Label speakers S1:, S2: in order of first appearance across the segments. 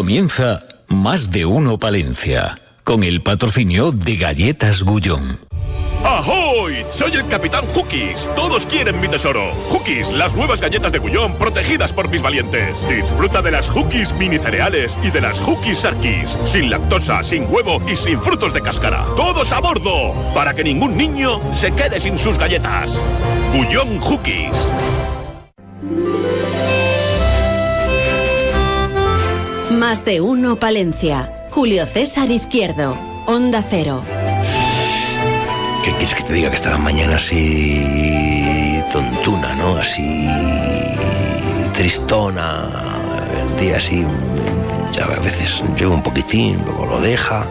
S1: Comienza Más de Uno Palencia, con el patrocinio de Galletas Gullón.
S2: ¡Ahoy! Soy el Capitán Hookies. Todos quieren mi tesoro. Hookies, las nuevas galletas de Gullón protegidas por mis valientes. Disfruta de las Hookies mini cereales y de las Hookies Sarkis. Sin lactosa, sin huevo y sin frutos de cáscara. ¡Todos a bordo! Para que ningún niño se quede sin sus galletas. Gullón Hookies.
S3: Más de uno Palencia. Julio César Izquierdo. Onda Cero.
S4: ¿Qué quieres que te diga que estaba mañana así tontuna, ¿no? Así tristona, el día así, ya a veces llega un poquitín, luego lo deja.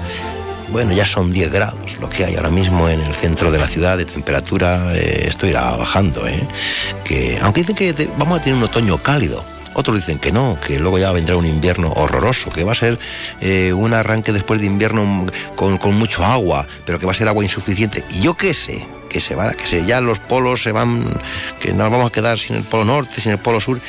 S4: Bueno, ya son 10 grados lo que hay ahora mismo en el centro de la ciudad de temperatura. eh, esto irá bajando, ¿eh? Que, aunque dicen que vamos a tener un otoño cálido. Otros dicen que no, que luego ya vendrá un invierno horroroso, que va a ser eh, un arranque después de invierno con, con mucho agua, pero que va a ser agua insuficiente. Y yo qué sé, que se van, que se, ya los polos se van, que nos vamos a quedar sin el polo norte, sin el polo sur.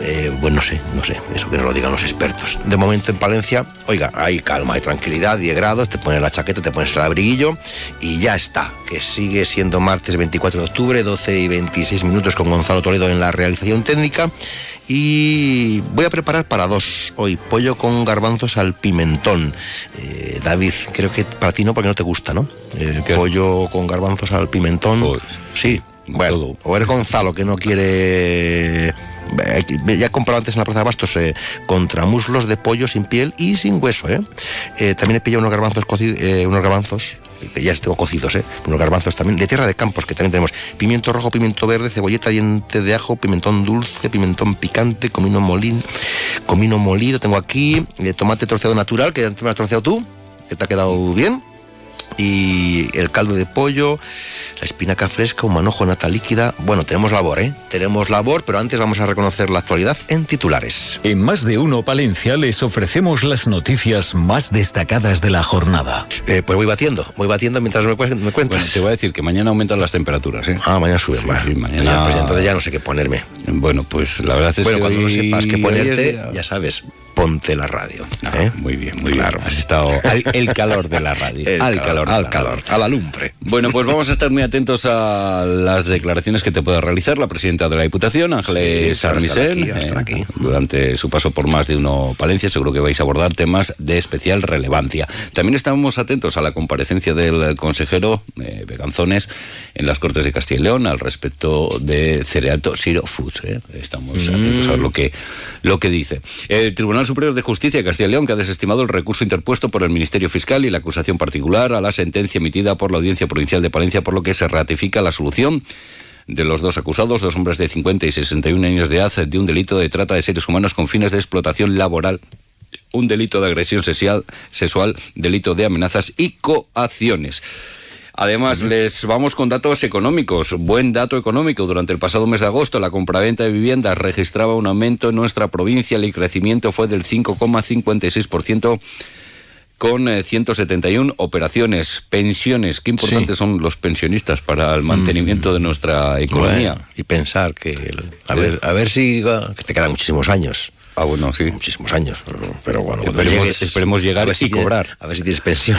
S4: Eh, pues no sé, no sé, eso que nos lo digan los expertos. De momento en Palencia, oiga, hay calma, hay tranquilidad, 10 grados, te pones la chaqueta, te pones el abriguillo y ya está, que sigue siendo martes 24 de octubre, 12 y 26 minutos con Gonzalo Toledo en la realización técnica. Y voy a preparar para dos hoy, pollo con garbanzos al pimentón. Eh, David, creo que para ti no, porque no te gusta, ¿no?
S5: ¿Qué?
S4: pollo con garbanzos al pimentón.
S5: Pues,
S4: sí, bueno,
S5: todo.
S4: o eres Gonzalo que no quiere. Ya he comprado antes en la Plaza de Bastos eh, contramuslos de pollo sin piel y sin hueso. ¿eh? Eh, también he pillado unos garbanzos, eh, unos garbanzos ya tengo cocidos, ¿eh? unos garbanzos también de tierra de campos que también tenemos pimiento rojo, pimiento verde, cebolleta, diente de ajo, pimentón dulce, pimentón picante, comino molín, comino molido. Tengo aquí eh, tomate troceado natural que antes me has troceado tú, que te ha quedado bien y el caldo de pollo, la espinaca fresca, un manojo nata líquida. Bueno, tenemos labor, ¿eh? Tenemos labor, pero antes vamos a reconocer la actualidad en titulares.
S1: En Más de Uno Palencia les ofrecemos las noticias más destacadas de la jornada.
S4: Eh, pues voy batiendo, voy batiendo mientras me, me
S5: Bueno,
S4: cuentas.
S5: te voy a decir que mañana aumentan las temperaturas, ¿eh?
S4: Ah, mañana suben, va.
S5: sí, mañana-
S4: Pues ya entonces ya no sé qué ponerme.
S5: Bueno, pues la verdad es
S4: Bueno,
S5: que
S4: cuando no sepas qué ponerte, ya sabes, ponte la radio.
S5: Ah,
S4: ¿eh?
S5: Muy bien, muy
S4: Claro.
S5: bien. Has estado al el calor de la radio.
S4: El
S5: al
S4: calor,
S5: calor,
S4: al calor, a la lumbre.
S5: Bueno, pues vamos a estar muy atentos a las declaraciones que te pueda realizar la presidenta de la Diputación, Ángeles
S4: Sí, estará aquí.
S5: durante su paso por más de uno Palencia. Seguro que vais a abordar temas de especial relevancia. También estamos atentos a la comparecencia del consejero eh, Beganzones en las Cortes de Castilla y León al respecto de Cerealto Siro Foods. ¿eh? Estamos atentos a ver lo que, lo que dice. El Tribunal Superior de Justicia de Castilla y León, que ha desestimado el recurso interpuesto por el Ministerio Fiscal y la acusación particular a la sentencia emitida por la Audiencia Provincial de Palencia, por lo que se ratifica la solución de los dos acusados, dos hombres de 50 y 61 años de edad, de un delito de trata de seres humanos con fines de explotación laboral, un delito de agresión sexual, sexual delito de amenazas y coacciones. Además, les vamos con datos económicos. Buen dato económico. Durante el pasado mes de agosto, la compraventa de viviendas registraba un aumento en nuestra provincia. El crecimiento fue del 5,56% con eh, 171 operaciones. Pensiones. Qué importantes son los pensionistas para el mantenimiento de nuestra economía.
S4: Bueno, y pensar que, el- a ver, a ver si uh, que te quedan muchísimos años.
S5: Ah, bueno, sí.
S4: muchísimos años. Pero bueno,
S5: Esperemos-
S4: llegues,
S5: esperemos llegar
S4: a ver si
S5: y
S4: tienes-
S5: cobrar.
S4: A ver si tienes pensión.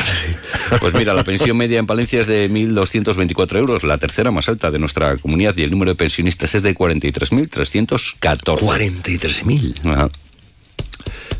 S5: Pues mira, la pensión media en Palencia es de 1.224 euros, la tercera más alta de nuestra comunidad, y el número de pensionistas es de 43.314.
S4: 43.000.
S5: Ajá.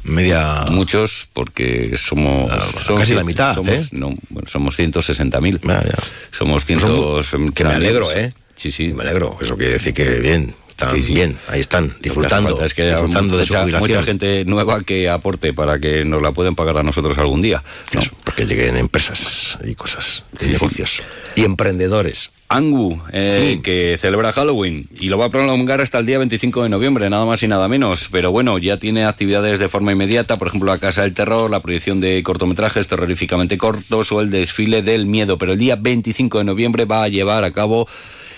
S4: Media.
S5: Muchos, porque somos...
S4: Ah,
S5: somos-
S4: casi la mitad,
S5: somos,
S4: ¿eh?
S5: no, somos 160.000.
S4: Ya, ya.
S5: Somos
S4: Pues
S5: 100...
S4: son- que me alegro, ¿eh?
S5: Sí, sí.
S4: Me alegro. Eso quiere decir que bien. Están
S5: Sí, sí.
S4: bien. Ahí están.
S5: Que
S4: Disfrutando.
S5: falta es que
S4: disfrutando de su
S5: mucha,
S4: jubilación.
S5: mucha gente nueva que aporte para que nos la puedan pagar a nosotros algún día. ¿no?
S4: Eso, porque lleguen empresas y cosas. Y
S5: sí.
S4: negocios. Y emprendedores.
S5: Angu, eh,
S4: Sí.
S5: que celebra Halloween y lo va a prolongar hasta el día 25 de noviembre, nada más y nada menos. Pero bueno, ya tiene actividades de forma inmediata, por ejemplo, la Casa del Terror, la proyección de cortometrajes terroríficamente cortos o el desfile del miedo. Pero el día 25 de noviembre va a llevar a cabo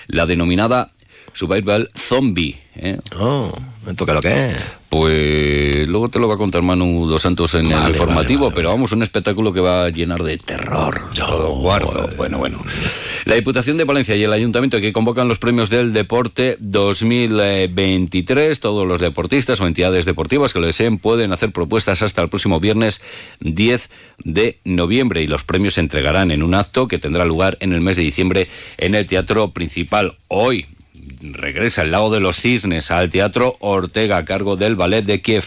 S5: la denominada Survival Zombie. ¿eh?
S4: Oh, me toca lo que es.
S5: Pues luego te lo va a contar Manu Dos Santos en
S4: Vale,
S5: el informativo,
S4: vale, vale,
S5: pero vamos, un espectáculo que va a llenar de terror. todo guardo. Bueno, bueno. La Diputación de Valencia y el Ayuntamiento que convocan los premios del deporte 2023. Todos los deportistas o entidades deportivas que lo deseen pueden hacer propuestas hasta el próximo viernes 10 de noviembre y los premios se entregarán en un acto que tendrá lugar en el mes de diciembre en el Teatro Principal. Hoy regresa el Lago de los Cisnes al Teatro Ortega a cargo del Ballet de Kiev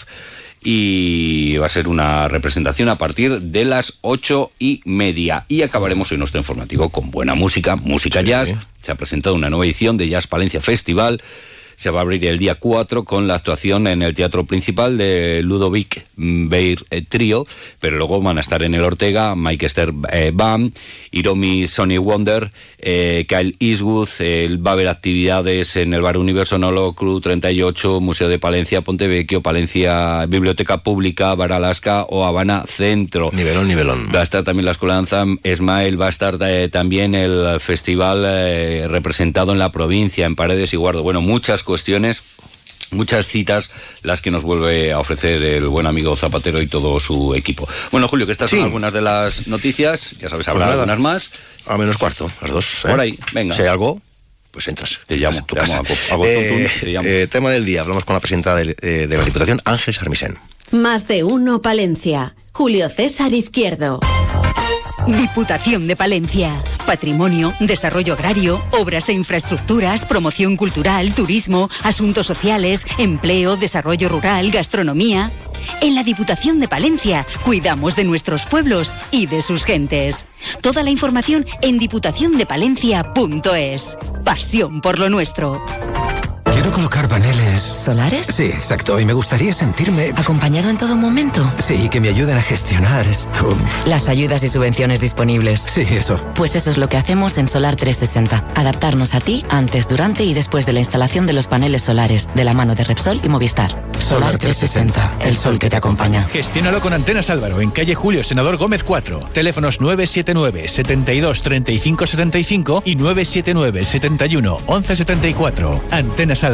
S5: y va a ser una representación a partir de las ocho y media. Y acabaremos hoy nuestro informativo con buena música, música jazz. Se ha presentado una nueva edición de Jazz Palencia Festival se va a abrir el día 4 con la actuación en el teatro principal de Ludovic Beir eh, Trio, pero luego van a estar en el Ortega Mike Esther eh, Bam, Iromi Sonny Wonder, eh, Kyle Eastwood, va a haber actividades en el Bar Universo Nolo Cruz 38, Museo de Palencia, Pontevecchio, Palencia, Biblioteca Pública, Bar Alaska o Habana Centro.
S4: Nivelón, nivelón.
S5: Va a estar también la Danza Esmael, va a estar también el festival representado en la provincia, en Paredes y Guardo. Bueno, muchas cuestiones muchas citas las que nos vuelve a ofrecer el buen amigo Zapatero y todo su equipo. Bueno, Julio, que estas son algunas de las noticias, ya sabes, habrá pues algunas más.
S4: A menos cuarto, las dos.
S5: ¿eh? Por ahí, venga.
S4: Si hay algo, pues entras.
S5: Te llamo,
S4: tu casa. Eh, eh, tema del día, hablamos con la presidenta de, de la Diputación, Ángel Sarmisen.
S3: Más de uno, Palencia. Julio César Izquierdo.
S6: Diputación de Palencia. Patrimonio, desarrollo agrario, obras e infraestructuras, promoción cultural, turismo, asuntos sociales, empleo, desarrollo rural, gastronomía. En la Diputación de Palencia cuidamos de nuestros pueblos y de sus gentes. Toda la información en diputaciondepalencia.es. Pasión por lo nuestro.
S7: Quiero colocar paneles.
S8: ¿Solares?
S7: Sí, exacto. Y me gustaría sentirme.
S8: ¿Acompañado en todo momento?
S7: Sí, que me ayuden a gestionar esto.
S8: Las ayudas y subvenciones disponibles.
S7: Sí, eso.
S8: Pues eso es lo que hacemos en Solar 360. Adaptarnos a ti antes, durante y después de la instalación de los paneles solares, de la mano de Repsol y Movistar.
S7: Solar 360, el sol que te acompaña.
S9: Gestiónalo con Antenas Álvaro, en calle Julio Senador Gómez 4. Teléfonos 979 72 35 75 y 979 71 11 74. Antenas Álvaro,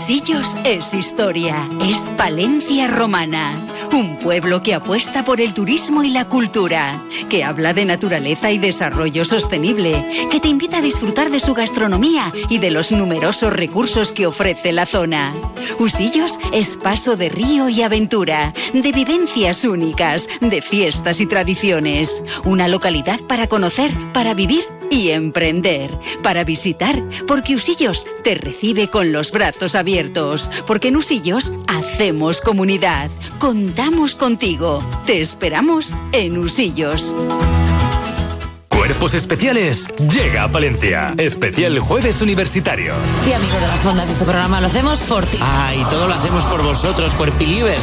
S6: Usillos es historia, es Palencia romana. Un pueblo que apuesta por el turismo y la cultura, que habla de naturaleza y desarrollo sostenible, que te invita a disfrutar de su gastronomía y de los numerosos recursos que ofrece la zona. Usillos es paso de río y aventura, de vivencias únicas, de fiestas y tradiciones. Una localidad para conocer, para vivir y emprender, para visitar, porque Usillos te recibe con los brazos abiertos, porque en Usillos hacemos comunidad, contamos contigo, te esperamos en Usillos.
S10: Cuerpos Especiales llega a Palencia. Especial Jueves Universitarios.
S11: Sí, amigo de las ondas, este programa lo hacemos por ti.
S12: Ah, y todo lo hacemos por vosotros, Cuerpilivers.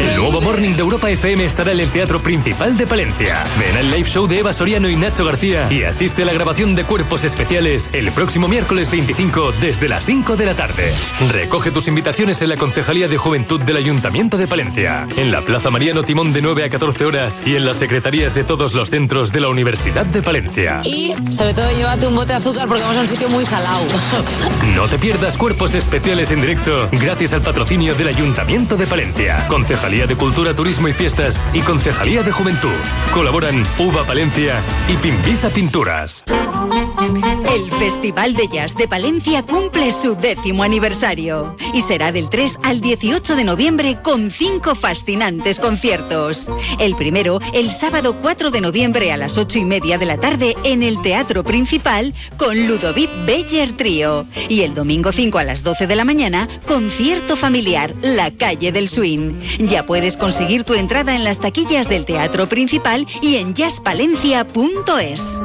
S10: El nuevo Morning de Europa FM estará en el Teatro Principal de Palencia. Ven al live show de Eva Soriano y Nacho García y asiste a la grabación de Cuerpos Especiales el próximo miércoles 25 desde las 5 de la tarde. Recoge tus invitaciones en la Concejalía de Juventud del Ayuntamiento de Palencia, en la Plaza Mariano Timón de 9 a 14 horas y en las secretarías de todos los centros de la Universidad de Palencia.
S11: Y sobre todo llévate un bote de azúcar porque vamos a un sitio muy salado.
S10: No te pierdas cuerpos especiales en directo gracias al patrocinio del Ayuntamiento de Palencia, Concejalía de Cultura, Turismo y Fiestas y Concejalía de Juventud. Colaboran Uva Palencia y Pimpisa Pinturas.
S6: El Festival de Jazz de Palencia cumple su décimo aniversario y será del 3 al 18 de noviembre con cinco fascinantes conciertos. El primero, el sábado 4 de noviembre a las 8 y media de la tarde en el Teatro Principal con Ludovic Beller Trío. Y el domingo 5 a las 12 de la mañana, concierto familiar La Calle del Swing. Ya puedes conseguir tu entrada en las taquillas del Teatro Principal y en jazzpalencia.es.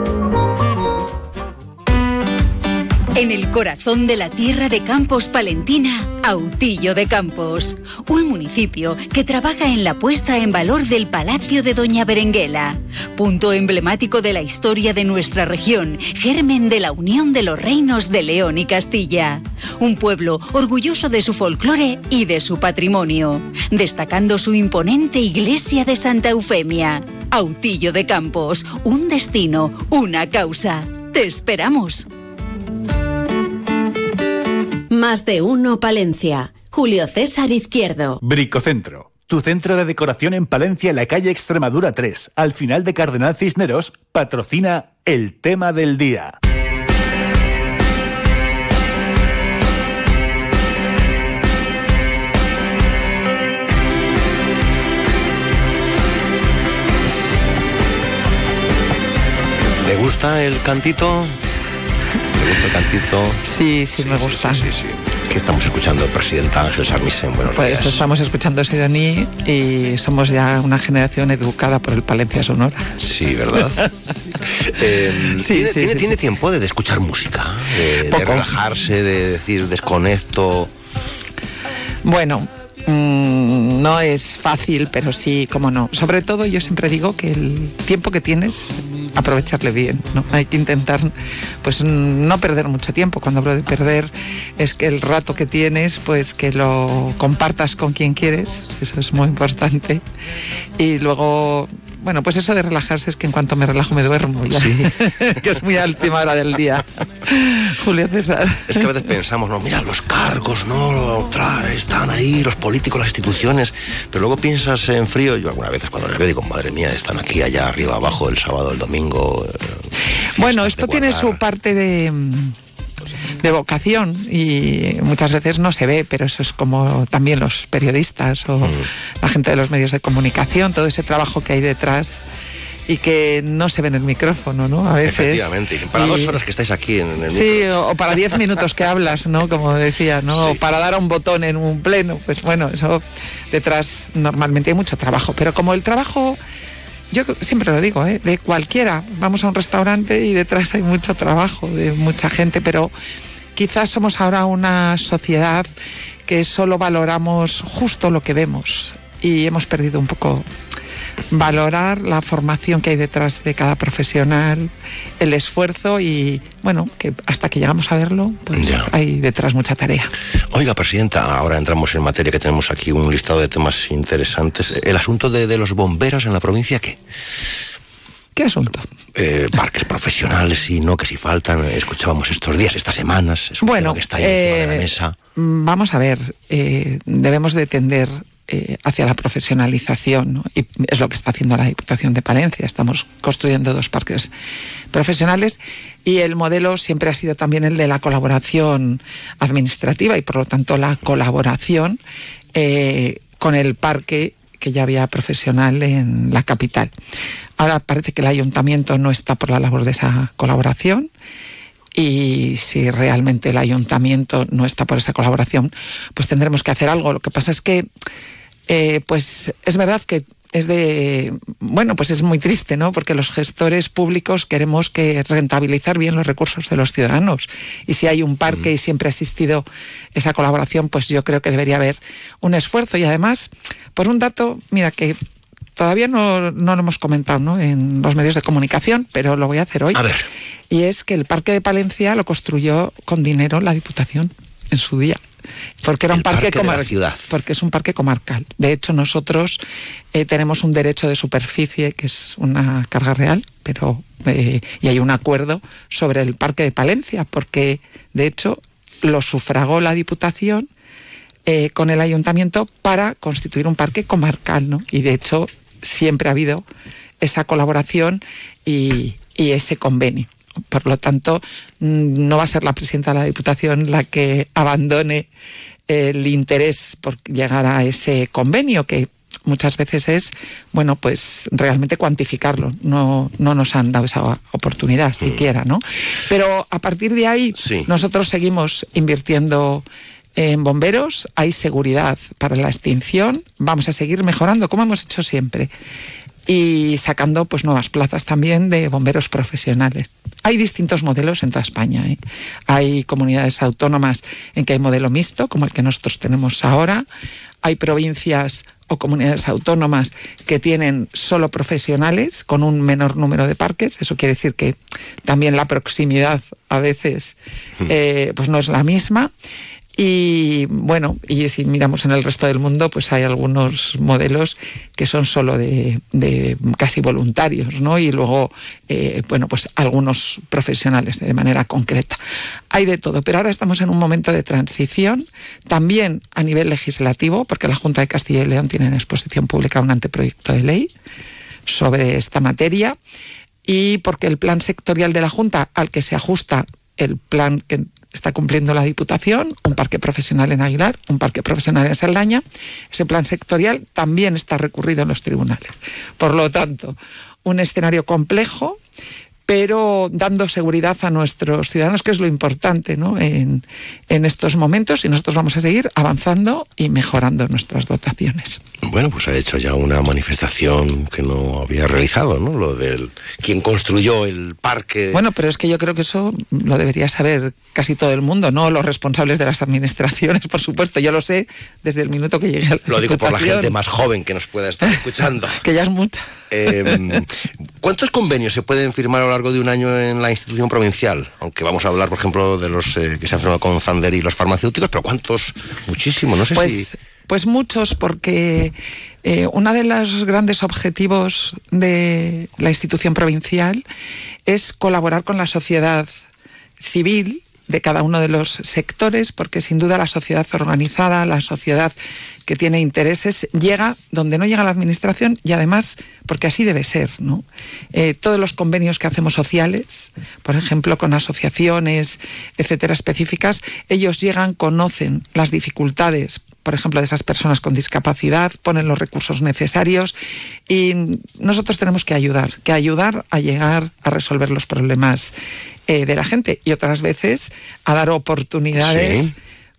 S6: En el corazón de la tierra de Campos Palentina, Autillo de Campos, un municipio que trabaja en la puesta en valor del Palacio de Doña Berenguela, punto emblemático de la historia de nuestra región, germen de la unión de los reinos de León y Castilla. Un pueblo orgulloso de su folclore y de su patrimonio, destacando su imponente iglesia de Santa Eufemia. Autillo de Campos, un destino, una causa. Te esperamos.
S3: Más de uno Palencia. Julio César Izquierdo.
S9: Bricocentro. Tu centro de decoración en Palencia, en la calle Extremadura 3, al final de Cardenal Cisneros, patrocina el tema del día.
S4: ¿Le gusta el cantito? ¿Le gusta el cantito?
S13: Sí, sí, me gusta.
S4: Sí, sí, sí. Que estamos escuchando Presidenta Ángel Sarmisen. Buenos
S13: Pues
S4: días.
S13: estamos escuchando Sidoní y somos ya una generación educada por el Palencia Sonora.
S4: Sí, ¿verdad? Eh,
S13: Sí,
S4: ¿Tiene,
S13: sí,
S4: tiene-
S13: sí,
S4: tiene tiempo de, de escuchar música? De, relajarse, de decir desconecto.
S13: Bueno, mm, no es fácil, pero sí, cómo no. Sobre todo yo siempre digo que el tiempo que tienes, aprovecharle bien, ¿no? Hay que intentar, pues no perder mucho tiempo. Cuando hablo de perder, es que el rato que tienes, pues que lo compartas con quien quieres, eso es muy importante. Y luego... Bueno, pues eso de relajarse es que en cuanto me relajo me duermo ya. que es muy a última hora del día. Julio César.
S4: Es que a veces pensamos, no, mira, los cargos, no, están ahí, los políticos, las instituciones, pero luego piensas en frío, yo algunas veces cuando les veo digo, madre mía, están aquí, allá, arriba, abajo, el sábado, el domingo. eh,
S13: Bueno, esto tiene su parte de, de vocación y muchas veces no se ve, pero eso es como también los periodistas o la gente de los medios de comunicación, todo ese trabajo que hay detrás y que no se ve en el micrófono, ¿no? A veces.
S4: Efectivamente, para
S13: Y-
S4: dos horas que estáis aquí en el
S13: Sí, o, o para diez minutos que hablas, ¿no? Como decía, ¿no? O para dar a un botón en un pleno. Pues bueno, eso detrás normalmente hay mucho trabajo. Pero como el trabajo, yo siempre lo digo, ¿eh? De cualquiera. Vamos a un restaurante y detrás hay mucho trabajo de mucha gente, pero quizás somos ahora una sociedad que solo valoramos justo lo que vemos y hemos perdido un poco valorar la formación que hay detrás de cada profesional, el esfuerzo y, bueno, que hasta que llegamos a verlo, pues hay detrás mucha tarea.
S4: Oiga, Presidenta, ahora entramos en materia que tenemos aquí un listado de temas interesantes. El asunto de, de los bomberos en la provincia, ¿qué?
S13: ¿Qué asunto?
S4: Eh, parques profesionales y no, que si faltan. Escuchábamos estos días, estas semanas. Es un
S13: Bueno,
S4: tema que está ahí encima de la
S13: eh,
S4: mesa.
S13: Vamos a ver, eh, debemos de tender eh, hacia la profesionalización, y es lo que está haciendo la Diputación de Palencia. Estamos construyendo dos parques profesionales y el modelo siempre ha sido también el de la colaboración administrativa y por lo tanto la colaboración eh, con el parque que ya había profesional en la capital. Ahora parece que el ayuntamiento no está por la labor de esa colaboración y si realmente el ayuntamiento no está por esa colaboración, pues tendremos que hacer algo. Lo que pasa es que, eh, pues es verdad que es de, bueno, pues es muy triste, ¿no? Porque los gestores públicos queremos que rentabilizar bien los recursos de los ciudadanos. Y si hay un parque y siempre ha existido esa colaboración, pues yo creo que debería haber un esfuerzo. Y además, por un dato, mira que todavía no, no lo hemos comentado ¿no? en los medios de comunicación, pero lo voy a hacer hoy.
S4: A ver.
S13: Y es que el Parque de Palencia lo construyó con dinero la Diputación en su día. Porque era un parque,
S4: parque de la
S13: comar-
S4: ciudad.
S13: Porque es un parque comarcal. De hecho, nosotros eh, tenemos un derecho de superficie que es una carga real, pero eh, y hay un acuerdo sobre el parque de Palencia, porque de hecho lo sufragó la Diputación eh, con el ayuntamiento para constituir un parque comarcal, ¿no? Y de hecho siempre ha habido esa colaboración y, y ese convenio. Por lo tanto, mm, no va a ser la presidenta de la Diputación la que abandone el interés por llegar a ese convenio que muchas veces es, bueno, pues realmente cuantificarlo. No, no nos han dado esa oportunidad siquiera, ¿no? Pero a partir de ahí, nosotros seguimos invirtiendo en bomberos, hay seguridad para la extinción, vamos a seguir mejorando, como hemos hecho siempre. Y sacando pues nuevas plazas también de bomberos profesionales. Hay distintos modelos en toda España. ¿eh? Hay comunidades autónomas en que hay modelo mixto, como el que nosotros tenemos ahora. Hay provincias o comunidades autónomas que tienen solo profesionales con un menor número de parques. Eso quiere decir que también la proximidad a veces eh, pues no es la misma. Y bueno, y si miramos en el resto del mundo, pues hay algunos modelos que son solo de, casi voluntarios, ¿no? Y luego, eh, bueno, pues algunos profesionales de manera concreta. Hay de todo, pero ahora estamos en un momento de transición, también a nivel legislativo, porque la Junta de Castilla y León tiene en exposición pública un anteproyecto de ley sobre esta materia y porque el plan sectorial de la Junta al que se ajusta el plan que está cumpliendo la Diputación, un parque profesional en Aguilar, un parque profesional en Saldaña. Ese plan sectorial también está recurrido en los tribunales. Por lo tanto, un escenario complejo, pero dando seguridad a nuestros ciudadanos, que es lo importante ¿no? en, en estos momentos, y nosotros vamos a seguir avanzando y mejorando nuestras dotaciones.
S4: Bueno, pues ha hecho ya una manifestación que no había realizado, ¿no? Lo del quien construyó el parque.
S13: Bueno, pero es que yo creo que eso lo debería saber casi todo el mundo, no los responsables de las administraciones, por supuesto. Yo lo sé desde el minuto que llegué a la
S4: Lo digo por la gente más joven que nos pueda estar escuchando.
S13: que ya es mucha.
S4: Eh, ¿Cuántos convenios se pueden firmar a lo largo de un año en la institución provincial? Aunque vamos a hablar, por ejemplo, de los eh, que se han firmado con Zander y los farmacéuticos, pero ¿cuántos? Muchísimo, no sé
S13: Pues,
S4: si...
S13: pues muchos, porque eh, uno de los grandes objetivos de la institución provincial es colaborar con la sociedad civil de cada uno de los sectores, porque sin duda la sociedad organizada, la sociedad que tiene intereses, llega donde no llega la administración y además porque así debe ser. ¿no? Eh, todos los convenios que hacemos sociales, por ejemplo, con asociaciones, etcétera, específicas, ellos llegan, conocen las dificultades por ejemplo, de esas personas con discapacidad, ponen los recursos necesarios y nosotros tenemos que ayudar, que ayudar a llegar a resolver los problemas eh, de la gente y otras veces a dar oportunidades.
S4: Sí.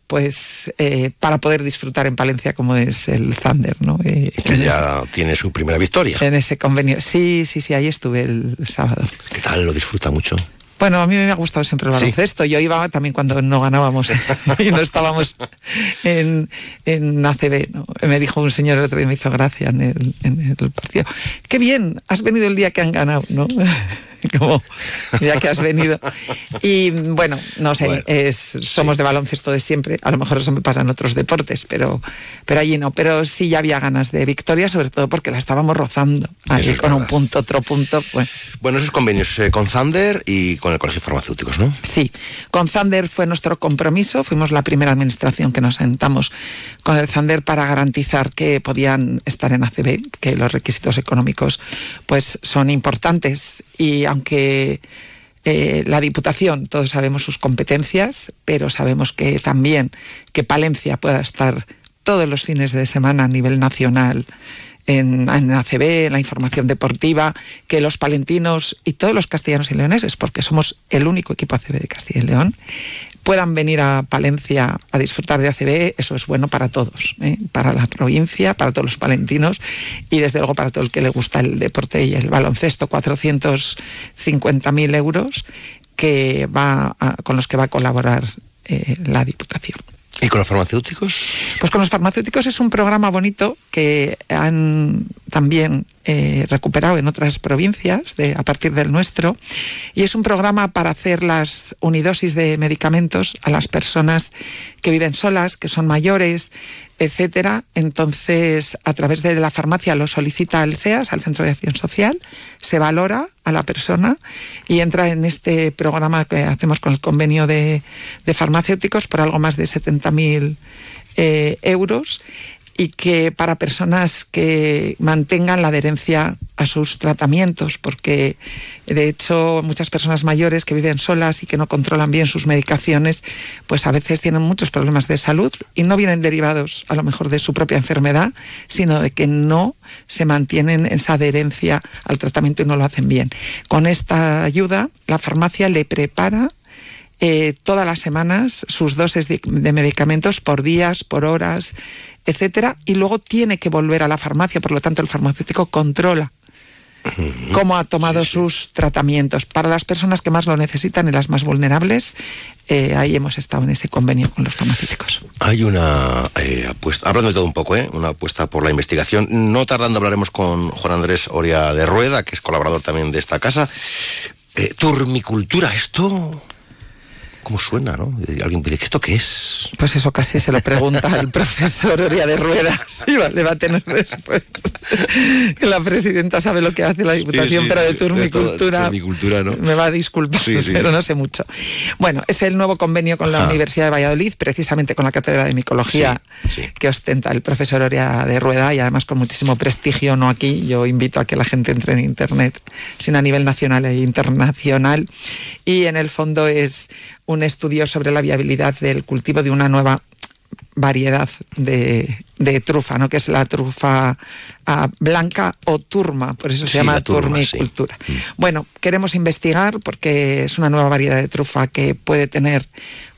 S13: Pues eh, para poder disfrutar en Palencia como es el Thunder, ¿no? Eh,
S4: Que
S13: en,
S4: ya tiene su primera victoria.
S13: en ese convenio. Sí, sí, sí, ahí estuve el sábado.
S4: ¿Qué tal? ¿Lo disfruta mucho?
S13: Bueno, a mí me ha gustado siempre el
S4: Sí.
S13: baloncesto. Yo iba también cuando no ganábamos y no estábamos en, en ACB. ¿no? Me dijo un señor el otro día, me hizo gracia en el, en el partido. Qué bien, has venido el día que han ganado, ¿no? Como ya que has venido. Y bueno, no sé,
S4: Bueno,
S13: es, somos de baloncesto de siempre. A lo mejor eso me pasa en otros deportes, pero, pero allí no. Pero sí ya había ganas de victoria, sobre todo porque la estábamos rozando. Ahí
S4: es
S13: con un punto, otro punto. Bueno.
S4: Bueno, esos convenios eh, con Zander y con el Colegio de Farmacéuticos, ¿no?
S13: Sí, con Zander fue nuestro compromiso, fuimos la primera administración que nos sentamos con el Zander para garantizar que podían estar en ACB, que los requisitos económicos pues son importantes y aunque eh, la Diputación, todos sabemos sus competencias, pero sabemos que también que Palencia pueda estar todos los fines de semana a nivel nacional en, en ACB, en la información deportiva, que los palentinos y todos los castellanos y leoneses, porque somos el único equipo ACB de Castilla y León, puedan venir a Palencia a disfrutar de ACB, eso es bueno para todos, ¿eh? para la provincia, para todos los palentinos y desde luego para todo el que le gusta el deporte y el baloncesto, 450.000 euros que va con los que va a colaborar eh, la Diputación.
S4: ¿Y con los farmacéuticos?
S13: Pues con los farmacéuticos es un programa bonito que han también eh, recuperado en otras provincias a partir del nuestro y es un programa para hacer las unidosis de medicamentos a las personas que viven solas, que son mayores, etcétera. Entonces, a través de la farmacia lo solicita al CEAS, al Centro de Acción Social, se valora a la persona y entra en este programa que hacemos con el convenio de, farmacéuticos por algo más de 70.000 eh, euros y que para personas que mantengan la adherencia a sus tratamientos, porque de hecho muchas personas mayores que viven solas y que no controlan bien sus medicaciones, pues a veces tienen muchos problemas de salud y no vienen derivados a lo mejor de su propia enfermedad, sino de que no se mantienen esa adherencia al tratamiento y no lo hacen bien. Con esta ayuda, la farmacia le prepara eh, todas las semanas sus dosis de, de medicamentos por días, por horas, etcétera, y luego tiene que volver a la farmacia, por lo tanto el farmacéutico controla cómo ha tomado sus tratamientos. Para las personas que más lo necesitan y las más vulnerables, eh, ahí hemos estado en ese convenio con los farmacéuticos.
S4: Hay una eh, apuesta, hablando de todo un poco, ¿eh? una apuesta por la investigación. No tardando hablaremos con Juan Andrés Oria de Rueda, que es colaborador también de esta casa. Eh, turmicultura, esto ¿Cómo suena, no? Y alguien dice, ¿esto qué es?
S13: Pues eso casi se lo pregunta el profesor Oria de Ruedas. Y le va a tener respuesta. La presidenta sabe lo que hace la Diputación,
S4: Sí, sí,
S13: pero de turmicultura,
S4: turmicultura, ¿no?
S13: me va a disculpar,
S4: Sí,
S13: pero no sé mucho. Bueno, es el nuevo convenio con la
S4: Ah.
S13: Universidad de Valladolid, precisamente con la Cátedra de Micología que ostenta el profesor Oria de Rueda y además con muchísimo prestigio, no aquí. Yo invito a que la gente entre en Internet, sino a nivel nacional e internacional. Y en el fondo es un estudio sobre la viabilidad del cultivo de una nueva variedad de, de trufa, ¿no? que es la trufa ah, blanca o turma, por eso se
S4: Sí,
S13: llama
S4: la turma, sí.
S13: turmicultura. Bueno, queremos investigar porque es una nueva variedad de trufa que puede tener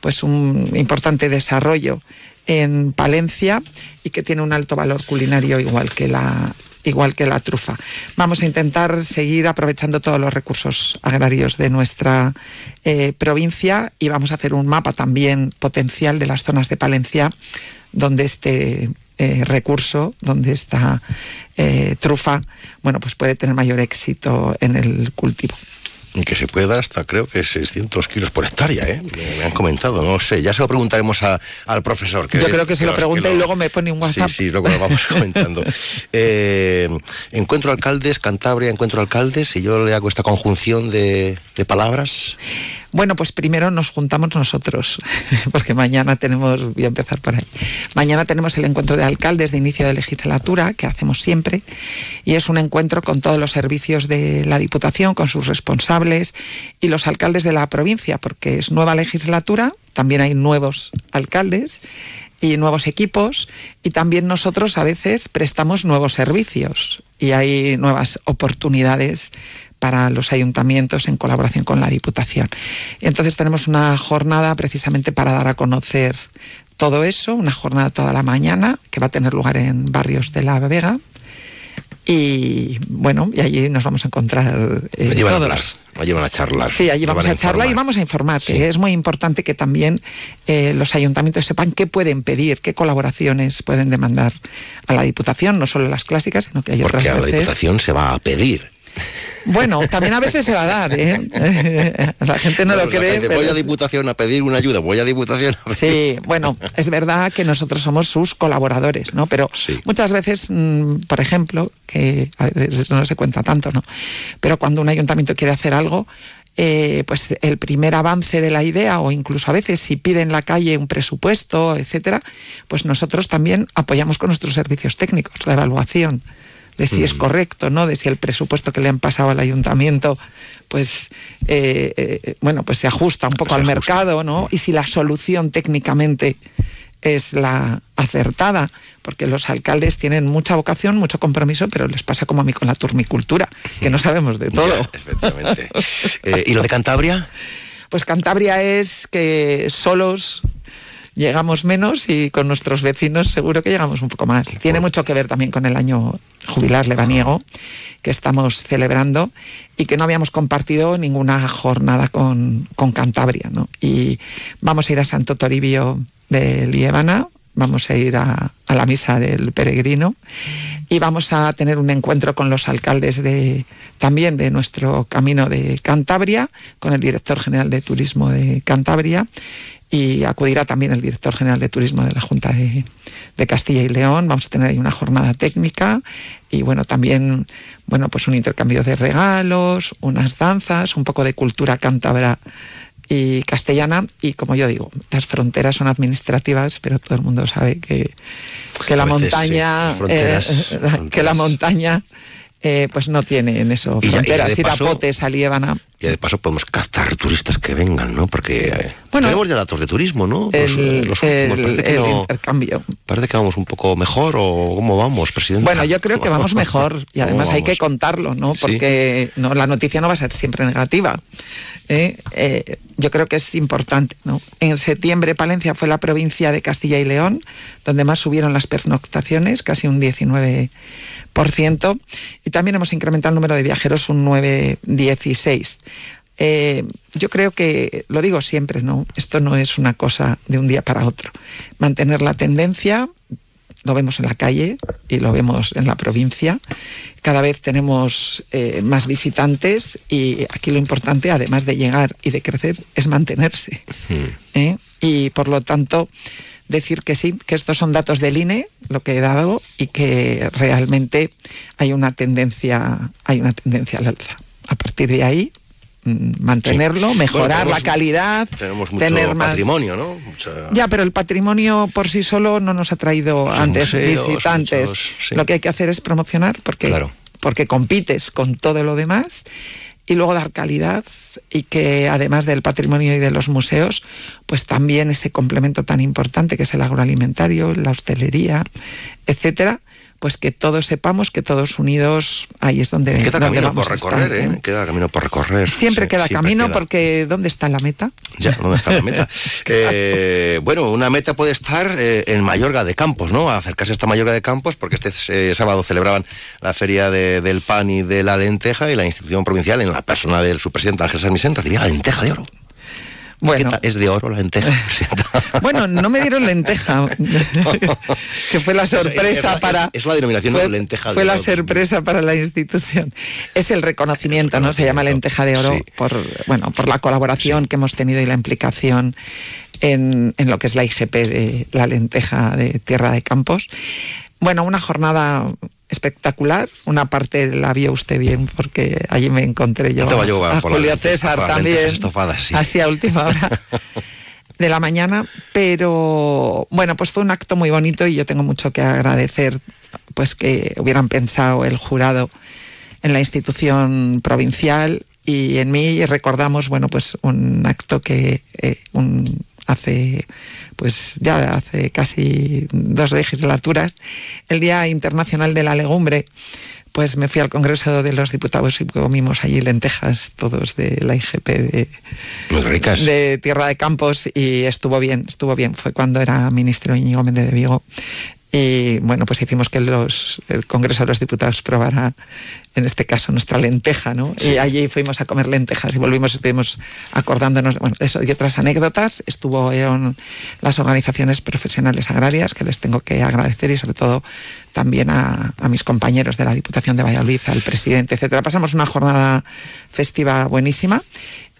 S13: pues un importante desarrollo en Palencia y que tiene un alto valor culinario igual que la igual que la trufa. Vamos a intentar seguir aprovechando todos los recursos agrarios de nuestra eh, provincia y vamos a hacer un mapa también potencial de las zonas de Palencia donde este eh, recurso, donde esta eh, trufa, bueno, pues puede tener mayor éxito en el cultivo.
S4: Y que se puede dar hasta creo que 600 kilos por hectárea, ¿eh? Me, han comentado, no sé, ya se lo preguntaremos a- al profesor.
S13: Yo creo que se lo pregunta y luego me pone un WhatsApp.
S4: Sí, sí, luego lo vamos comentando. Eh, encuentro alcaldes, Cantabria, encuentro alcaldes, y yo le hago esta conjunción de, de palabras.
S13: Bueno, pues primero nos juntamos nosotros, porque mañana tenemos, voy a empezar por ahí. Mañana tenemos el encuentro de alcaldes de inicio de legislatura, que hacemos siempre, y es un encuentro con todos los servicios de la Diputación, con sus responsables y los alcaldes de la provincia, porque es nueva legislatura, también hay nuevos alcaldes y nuevos equipos y también nosotros a veces prestamos nuevos servicios y hay nuevas oportunidades para los ayuntamientos en colaboración con la Diputación. Entonces tenemos una jornada precisamente para dar a conocer todo eso, una jornada toda la mañana que va a tener lugar en barrios de La Vega. Y bueno, y allí nos vamos a encontrar eh,
S4: llevan a hablar, llevan a charlar.
S13: Sí, allí vamos a charlar y vamos a informar,
S4: Sí.
S13: es muy importante que también eh, los ayuntamientos sepan qué pueden pedir, qué colaboraciones pueden demandar a la Diputación, no solo las clásicas, sino que hay
S4: Porque a
S13: otras
S4: la
S13: veces.
S4: Diputación se va a pedir.
S13: Bueno, también a veces se va a dar, ¿eh? la gente no, lo cree.
S4: gente,
S13: pero
S4: voy a Diputación a pedir una ayuda, voy a Diputación a pedir...
S13: Sí, bueno, es verdad que nosotros somos sus colaboradores, ¿no? Pero muchas veces, mm, por ejemplo, que a veces no se cuenta tanto, ¿no? Pero cuando un ayuntamiento quiere hacer algo, eh, pues el primer avance de la idea, o incluso a veces si pide en la calle un presupuesto, etcétera, pues nosotros también apoyamos con nuestros servicios técnicos la evaluación de si es
S14: Mm.
S13: correcto, ¿no? De si el presupuesto que le han pasado al ayuntamiento, pues eh, eh, bueno, pues se ajusta un poco al mercado, ¿no? Y si la solución técnicamente es la acertada, porque los alcaldes tienen mucha vocación, mucho compromiso, pero les pasa como a mí con la turmicultura, que no sabemos de todo.
S4: efectivamente. Eh, ¿Y lo de Cantabria?
S13: Pues Cantabria es que solos llegamos menos y con nuestros vecinos seguro que llegamos un poco más. Tiene mucho que ver también con el año jubilar lebaniego que estamos celebrando y que no habíamos compartido ninguna jornada con, con Cantabria. ¿no? Y vamos a ir a Santo Toribio de Liébana, vamos a ir a, a la misa del peregrino y vamos a tener un encuentro con los alcaldes de también de nuestro camino de Cantabria, con el director general de turismo de Cantabria y acudirá también el director general de turismo de la Junta de, de Castilla y León. Vamos a tener ahí una jornada técnica y bueno, también bueno, pues un intercambio de regalos, unas danzas, un poco de cultura cántabra y castellana y como yo digo, las fronteras son administrativas, pero todo el mundo sabe que, que la montaña
S4: sí, fronteras,
S13: eh, que la montaña eh, pues no tiene en eso
S4: Y ya- y
S13: fronteras,
S4: de
S13: ir a
S4: paso-
S13: Potes, a Liébana
S4: Y de paso podemos captar turistas que vengan, ¿no? Porque eh,
S13: Bueno,
S4: tenemos ya datos de turismo, ¿no? Los,
S13: el,
S4: los últimos.
S13: el-
S4: parece, que
S13: el
S4: no-
S13: intercambio.
S4: parece que vamos un poco mejor o cómo vamos, presidente.
S13: Bueno, yo creo que vamos mejor y
S4: ¿Cómo
S13: además hay que contarlo, ¿no?
S4: Sí.
S13: Porque no, la noticia no va a ser siempre negativa. ¿eh? Eh, yo creo que es importante, ¿no? En septiembre Palencia fue la provincia de Castilla y León donde más subieron las pernoctaciones, casi un 19%, y también hemos incrementado el número de viajeros un 9,16%. Eh, yo creo que, lo digo siempre, ¿no? Esto no es una cosa de un día para otro. Mantener la tendencia, lo vemos en la calle y lo vemos en la provincia. Cada vez tenemos eh, más visitantes y aquí lo importante, además de llegar y de crecer, es mantenerse. ¿eh? Y por lo tanto, decir que sí, que estos son datos del INE, lo que he dado, y que realmente hay una tendencia, hay una tendencia al alza. A partir de ahí, mm, mantenerlo,
S4: Sí.
S13: mejorar
S4: Bueno,
S13: la calidad,
S4: Tenemos mucho
S13: tener más
S4: patrimonio, ¿no? Mucha-
S13: ya, pero el patrimonio por sí solo no nos ha traído
S4: Muchos
S13: antes
S4: museos,
S13: visitantes.
S4: muchos- sí.
S13: Lo que hay que hacer es promocionar porque,
S4: Claro.
S13: porque compites con todo lo demás y luego dar calidad y que además del patrimonio y de los museos, pues también ese complemento tan importante que es el agroalimentario, la hostelería, etcétera, pues que todos sepamos que todos unidos ahí es donde,
S4: Queda
S13: donde
S4: camino
S13: vamos
S4: por
S13: a estar,
S4: recorrer, ¿eh?
S13: ¿eh?
S4: Queda camino por recorrer.
S13: Siempre
S4: Sí,
S13: queda
S4: siempre
S13: camino
S4: queda.
S13: porque ¿dónde está la meta?
S4: Ya, ¿dónde está la meta? Eh, bueno, una meta puede estar eh, en Mayorga de Campos, ¿no? Acercarse hasta Mayorga de Campos, porque este eh, sábado celebraban la feria de- del pan y de la lenteja y la institución provincial, en la persona de su presidente Ángel Sarmisen, recibía la lenteja de oro.
S13: Bueno.
S4: ¿Es de oro la lenteja?
S13: Bueno, no me dieron lenteja, que fue la
S4: Es- es
S13: sorpresa
S4: la-
S13: para...
S4: es la denominación
S13: fue,
S4: lenteja de
S13: Fue la sorpresa para la institución. Es el reconocimiento, ¿no? Se llama lenteja de oro
S4: Sí.
S13: por, bueno, por la colaboración que hemos tenido y la implicación en, en lo que es la IGP de la lenteja de Tierra de Campos. Bueno, una jornada espectacular. Una parte la vio usted bien porque allí me encontré yo
S4: Estaba yo
S13: a Julio César también.
S4: sí.
S13: Así a última hora de la mañana, pero bueno, pues fue un acto muy bonito y yo tengo mucho que agradecer pues que hubieran pensado el jurado en la institución provincial y en mí y recordamos, bueno, pues un acto que eh, un, hace pues ya hace casi dos legislaturas, el Día Internacional de la Legumbre, pues me fui al Congreso de los Diputados y comimos allí lentejas todos de la IGP de,
S4: Muy ricas.
S13: de Tierra de Campos y estuvo bien, estuvo bien. Fue cuando era ministro Íñigo Méndez de Vigo. Y bueno, pues hicimos que los, el Congreso de los Diputados probara, en este caso, nuestra lenteja, ¿no? Y allí fuimos a comer lentejas y volvimos, estuvimos acordándonos, bueno, de eso y otras anécdotas. Estuvieron las organizaciones profesionales agrarias, que les tengo que agradecer, y sobre todo también a, a mis compañeros de la Diputación de Valladolid, al presidente, etcétera. Pasamos una jornada festiva buenísima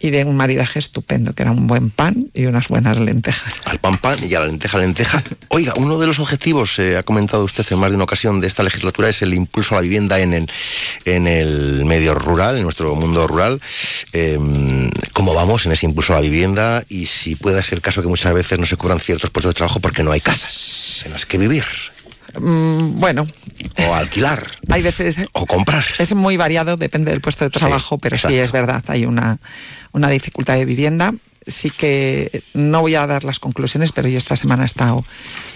S13: y de un maridaje estupendo, que era un buen pan y unas buenas lentejas.
S4: Al pan pan y a la lenteja lenteja. Oiga, uno de los objetivos, eh, ha comentado usted en más de una ocasión de esta legislatura, es el impulso a la vivienda en el, en el medio rural, en nuestro mundo rural. Eh, ¿Cómo vamos en ese impulso a la vivienda? Y si puede ser el caso que muchas veces no se cubran ciertos puestos de trabajo porque no hay casas en las que vivir.
S13: Mm, bueno,
S4: O alquilar.
S13: hay veces...
S4: O comprar.
S13: Es muy variado, depende del puesto de trabajo, pero sí es verdad, hay una, una dificultad de vivienda. Sí que no voy a dar las conclusiones, pero yo esta semana he estado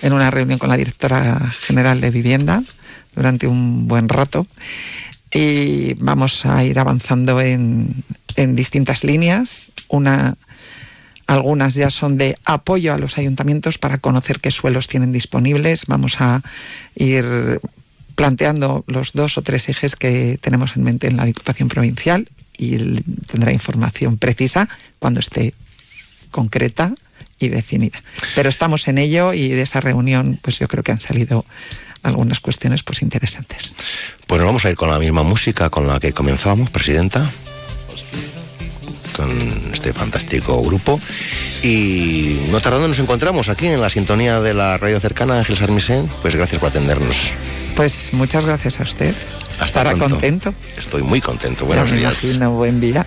S13: en una reunión con la directora general de vivienda durante un buen rato y vamos a ir avanzando en, en distintas líneas. Una, algunas ya son de apoyo a los ayuntamientos para conocer qué suelos tienen disponibles. Vamos a ir planteando los dos o tres ejes que tenemos en mente en la Diputación Provincial y tendrá información precisa cuando esté concreta y definida. Pero estamos en ello y de esa reunión pues yo creo que han salido algunas cuestiones pues interesantes.
S4: Pues nos vamos a ir con la misma música con la que comenzamos, Presidenta. Con este fantástico grupo. Y no tardando nos encontramos aquí en la sintonía de la radio cercana Ángel Sarmisen. Pues gracias por atendernos.
S13: Pues muchas gracias a usted.
S4: Hasta
S13: Estará
S4: pronto.
S13: contento.
S4: Estoy muy contento.
S13: Ya
S4: Buenos
S13: me
S4: días.
S13: imagino, buen día.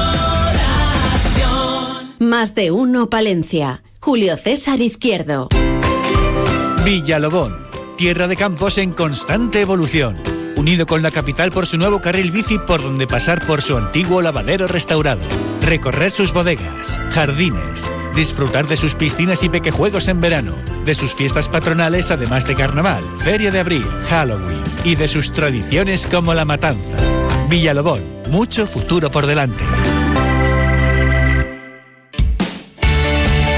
S3: Más de uno Palencia. Julio César Izquierdo.
S9: Villalobón, tierra de campos en constante evolución. Unido con la capital por su nuevo carril bici por donde pasar por su antiguo lavadero restaurado. Recorrer sus bodegas, jardines, disfrutar de sus piscinas y pequejuegos en verano, de sus fiestas patronales además de carnaval, feria de abril, Halloween y de sus tradiciones como la matanza. Villalobón, mucho futuro por delante.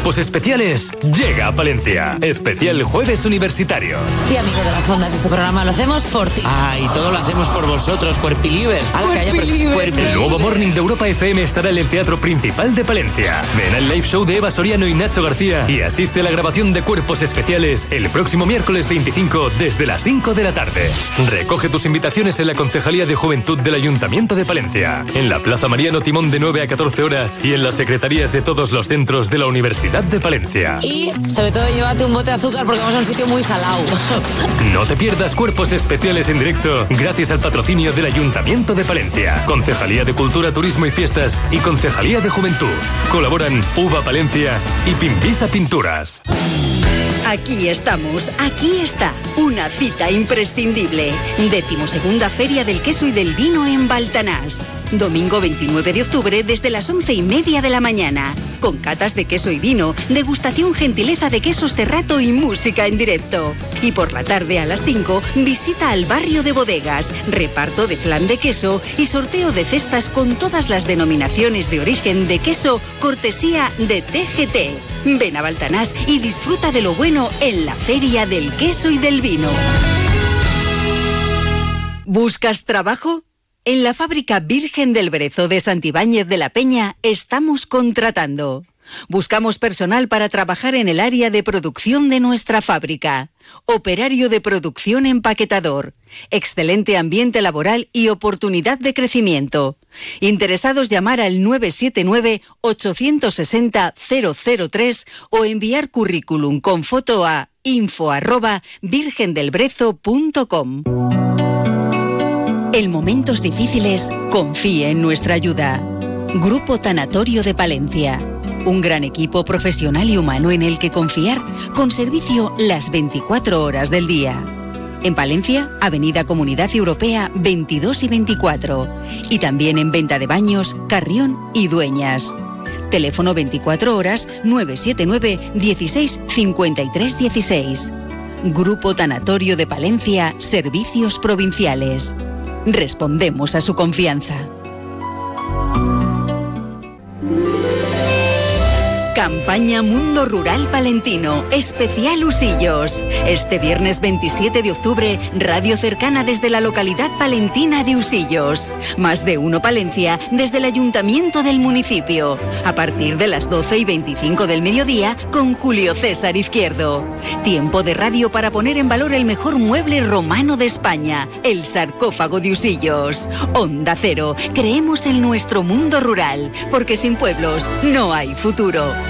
S10: Cuerpos Especiales llega a Palencia. Especial Jueves Universitarios.
S11: Sí, amigo de las ondas, este programa lo hacemos por ti.
S12: Ah, y todo lo hacemos por vosotros, cuerpilivers.
S10: El nuevo Morning de Europa FM estará en el Teatro Principal de Palencia. Ven al live show de Eva Soriano y Nacho García y asiste a la grabación de Cuerpos Especiales el próximo miércoles 25 desde las 5 de la tarde. Recoge tus invitaciones en la Concejalía de Juventud del Ayuntamiento de Palencia, en la Plaza Mariano Timón de 9 a 14 horas y en las secretarías de todos los centros de la Universidad de Palencia.
S11: Y sobre todo llévate un bote de azúcar porque vamos a un sitio muy salado.
S10: No te pierdas cuerpos especiales en directo gracias al patrocinio del Ayuntamiento de Palencia, Concejalía de Cultura, Turismo y Fiestas y Concejalía de Juventud. Colaboran Uva Palencia y Pimpisa Pinturas.
S6: Aquí estamos, aquí está, una cita imprescindible. Décimo segunda Feria del Queso y del Vino en Baltanás. Domingo 29 de octubre desde las once y media de la mañana. Con catas de queso y vino, degustación gentileza de quesos cerrato y música en directo. Y por la tarde a las 5, visita al barrio de bodegas, reparto de flan de queso y sorteo de cestas con todas las denominaciones de origen de queso, cortesía de TGT. Ven a Baltanás y disfruta de lo bueno en la Feria del Queso y del Vino. ¿Buscas trabajo? En la fábrica Virgen del Brezo de Santibáñez de la Peña estamos contratando. Buscamos personal para trabajar en el área de producción de nuestra fábrica. Operario de producción empaquetador. Excelente ambiente laboral y oportunidad de crecimiento. Interesados llamar al 979-860-003 o enviar currículum con foto a info virgendelbrezo.com. En momentos difíciles, confíe en nuestra ayuda. Grupo Tanatorio de Palencia. Un gran equipo profesional y humano en el que confiar, con servicio las 24 horas del día. En Palencia, Avenida Comunidad Europea 22 y 24. Y también en venta de baños, Carrión y Dueñas. Teléfono 24 horas 979 16 53 16. Grupo Tanatorio de Palencia, Servicios Provinciales. Respondemos a su confianza. Campaña Mundo Rural Palentino, especial Usillos. Este viernes 27 de octubre, radio cercana desde la localidad palentina de Usillos. Más de uno Palencia desde el ayuntamiento del municipio. A partir de las 12 y 25 del mediodía con Julio César Izquierdo. Tiempo de radio para poner en valor el mejor mueble romano de España, el sarcófago de Usillos. Onda Cero, creemos en nuestro mundo rural, porque sin pueblos no hay futuro.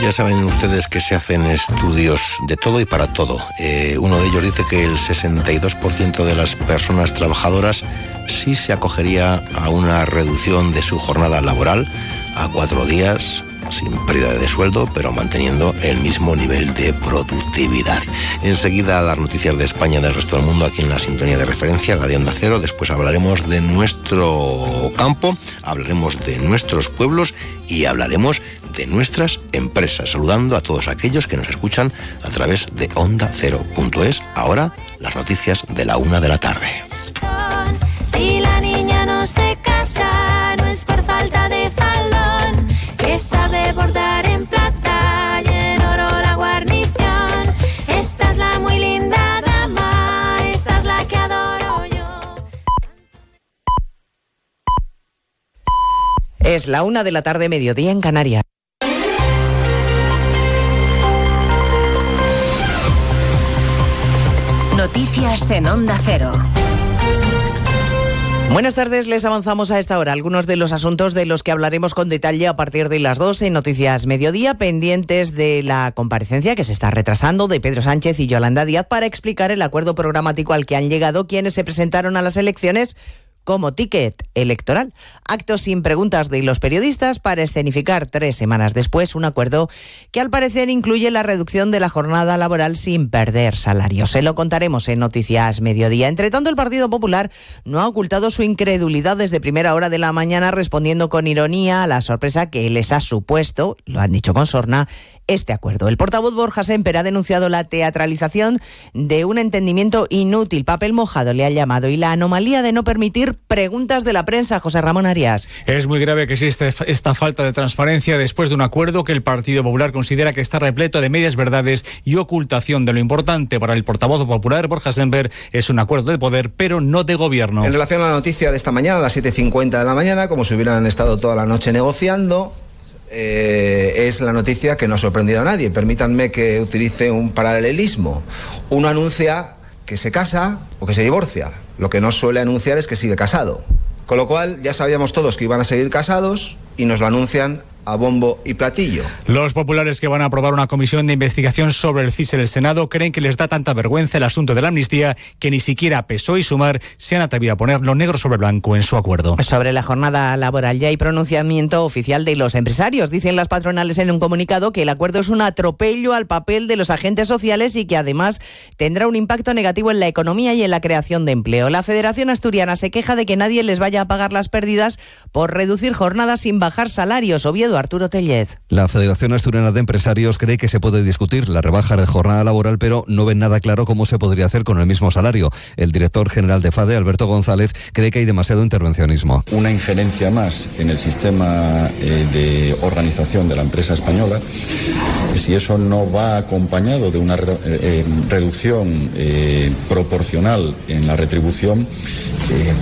S4: Ya saben ustedes que se hacen estudios de todo y para todo. Eh, uno de ellos dice que el 62% de las personas trabajadoras sí se acogería a una reducción de su jornada laboral a cuatro días sin pérdida de sueldo, pero manteniendo el mismo nivel de productividad. Enseguida las noticias de España y del resto del mundo aquí en la sintonía de referencia, la de Onda Cero. Después hablaremos de nuestro campo, hablaremos de nuestros pueblos y hablaremos de nuestras empresas, saludando a todos aquellos que nos escuchan a través de onda cero.es. Ahora las noticias de la una de la tarde.
S15: Es la una de la tarde, mediodía en Canarias.
S16: Noticias en Onda Cero.
S15: Buenas tardes, les avanzamos a esta hora algunos de los asuntos de los que hablaremos con detalle a partir de las 12 en Noticias Mediodía, pendientes de la comparecencia que se está retrasando de Pedro Sánchez y Yolanda Díaz para explicar el acuerdo programático al que han llegado quienes se presentaron a las elecciones como ticket electoral. Actos sin preguntas de los periodistas para escenificar tres semanas después un acuerdo que al parecer incluye la reducción de la jornada laboral sin perder salario. Se lo contaremos en Noticias Mediodía. Entre tanto, el Partido Popular no ha ocultado su incredulidad desde primera hora de la mañana respondiendo con ironía a la sorpresa que les ha supuesto, lo han dicho con sorna, este acuerdo. El portavoz Borja Semper ha denunciado la teatralización de un entendimiento inútil, papel mojado le ha llamado, y la anomalía de no permitir preguntas de la prensa. José Ramón Arias.
S17: Es muy grave que existe esta falta de transparencia después de un acuerdo que el Partido Popular considera que está repleto de medias verdades y ocultación de lo importante para el portavoz popular Borja Semper es un acuerdo de poder, pero no de gobierno.
S18: En relación a la noticia de esta mañana, a las 7.50 de la mañana, como si hubieran estado toda la noche negociando, eh, es la noticia que no ha sorprendido a nadie. Permítanme que utilice un paralelismo. Uno anuncia que se casa o que se divorcia. Lo que no suele anunciar es que sigue casado. Con lo cual ya sabíamos todos que iban a seguir casados y nos lo anuncian a bombo y platillo.
S17: Los populares que van a aprobar una comisión de investigación sobre el CIS en el Senado creen que les da tanta vergüenza el asunto de la amnistía que ni siquiera PSOE y Sumar se han atrevido a ponerlo negro sobre blanco en su acuerdo.
S15: Sobre la jornada laboral ya hay pronunciamiento oficial de los empresarios. Dicen las patronales en un comunicado que el acuerdo es un atropello al papel de los agentes sociales y que además tendrá un impacto negativo en la economía y en la creación de empleo. La Federación Asturiana se queja de que nadie les vaya a pagar las pérdidas por reducir jornadas sin bajar salarios. Oviedo Arturo Tellez.
S19: La Federación Asturiana de Empresarios cree que se puede discutir la rebaja de jornada laboral, pero no ven nada claro cómo se podría hacer con el mismo salario. El director general de FADE, Alberto González, cree que hay demasiado intervencionismo.
S20: Una injerencia más en el sistema eh, de organización de la empresa española, si eso no va acompañado de una re eh, reducción eh, proporcional en la retribución,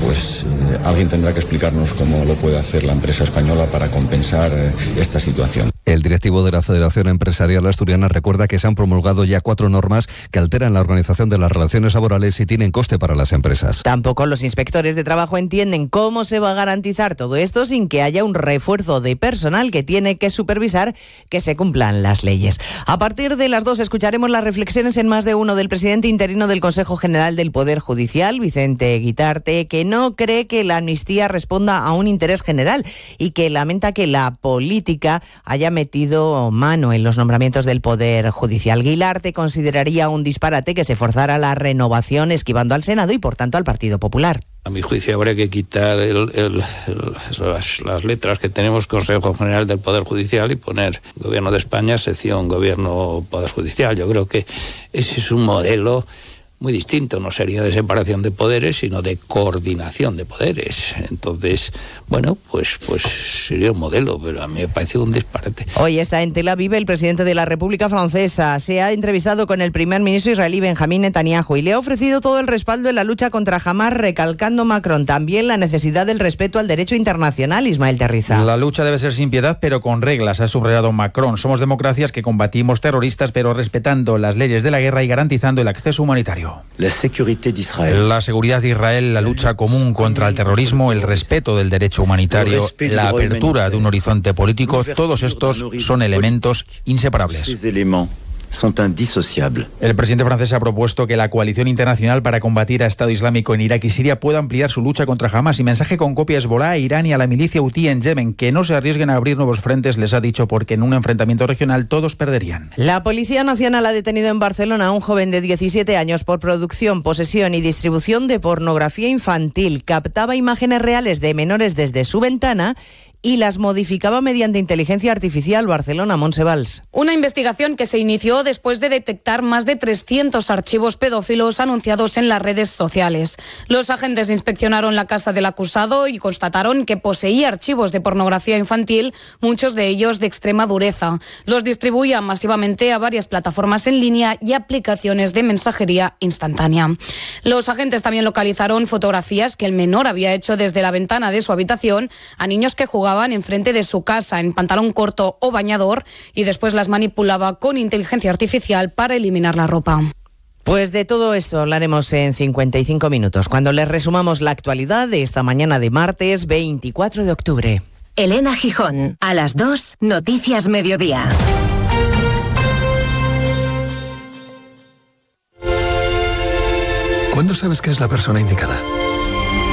S20: pues alguien tendrá que explicarnos cómo lo puede hacer la empresa española para compensar esta situación.
S19: El directivo de la Federación Empresarial Asturiana recuerda que se han promulgado ya cuatro normas que alteran la organización de las relaciones laborales y tienen coste para las empresas.
S15: Tampoco los inspectores de trabajo entienden cómo se va a garantizar todo esto sin que haya un refuerzo de personal que tiene que supervisar que se cumplan las leyes. A partir de las dos escucharemos las reflexiones en más de uno del presidente interino del Consejo General del Poder Judicial, Vicente Guitarte, que no cree que la amnistía responda a un interés general y que lamenta que la política haya metido mano en los nombramientos del Poder Judicial. Guilarte consideraría un disparate que se forzara la renovación esquivando al Senado y, por tanto, al Partido Popular.
S21: A mi juicio habría que quitar las, las, letras que tenemos Consejo General del Poder Judicial y poner Gobierno de España, sección Gobierno Poder Judicial. Yo creo que ese es un modelo muy distinto, no sería de separación de poderes, sino de coordinación de poderes. Entonces, bueno, pues, pues sería un modelo, pero a mí me parece un disparate.
S15: Hoy está en Tel Aviv el presidente de la República Francesa. Se ha entrevistado con el primer ministro israelí Benjamín Netanyahu y le ha ofrecido todo el respaldo en la lucha contra Hamas, recalcando Macron también la necesidad del respeto al derecho internacional, Ismael Terriza.
S22: La lucha debe ser sin piedad, pero con reglas, ha subrayado Macron. Somos democracias que combatimos terroristas, pero respetando las leyes de la guerra y garantizando el acceso humanitario.
S23: La
S22: seguridad de Israel, la lucha común contra el terrorismo, el respeto del derecho humanitario, la apertura de un horizonte político, todos estos son elementos inseparables. El presidente francés ha propuesto que la coalición internacional para combatir a Estado Islámico en Irak y Siria pueda ampliar su lucha contra Hamas y mensaje con copia a Hezbollah, a Irán y a la milicia Houthi en Yemen, que no se arriesguen a abrir nuevos frentes, les ha dicho, porque en un enfrentamiento regional todos perderían.
S15: La Policía Nacional ha detenido en Barcelona a un joven de 17 años por producción, posesión y distribución de pornografía infantil. Captaba imágenes reales de menores desde su ventana y las modificaba mediante inteligencia artificial Barcelona Monsevals.
S24: Una investigación que se inició después de detectar más de 300 archivos pedófilos anunciados en las redes sociales. Los agentes inspeccionaron la casa del acusado y constataron que poseía archivos de pornografía infantil, muchos de ellos de extrema dureza. Los distribuía masivamente a varias plataformas en línea y aplicaciones de mensajería instantánea. Los agentes también localizaron fotografías que el menor había hecho desde la ventana de su habitación a niños que jugaban enfrente de su casa en pantalón corto o bañador y después las manipulaba con inteligencia artificial para eliminar la ropa.
S15: Pues de todo esto hablaremos en 55 minutos, cuando les resumamos la actualidad de esta mañana de martes 24 de octubre.
S16: Elena Gijón, a las 2, Noticias Mediodía.
S25: ¿Cuándo sabes que es la persona indicada?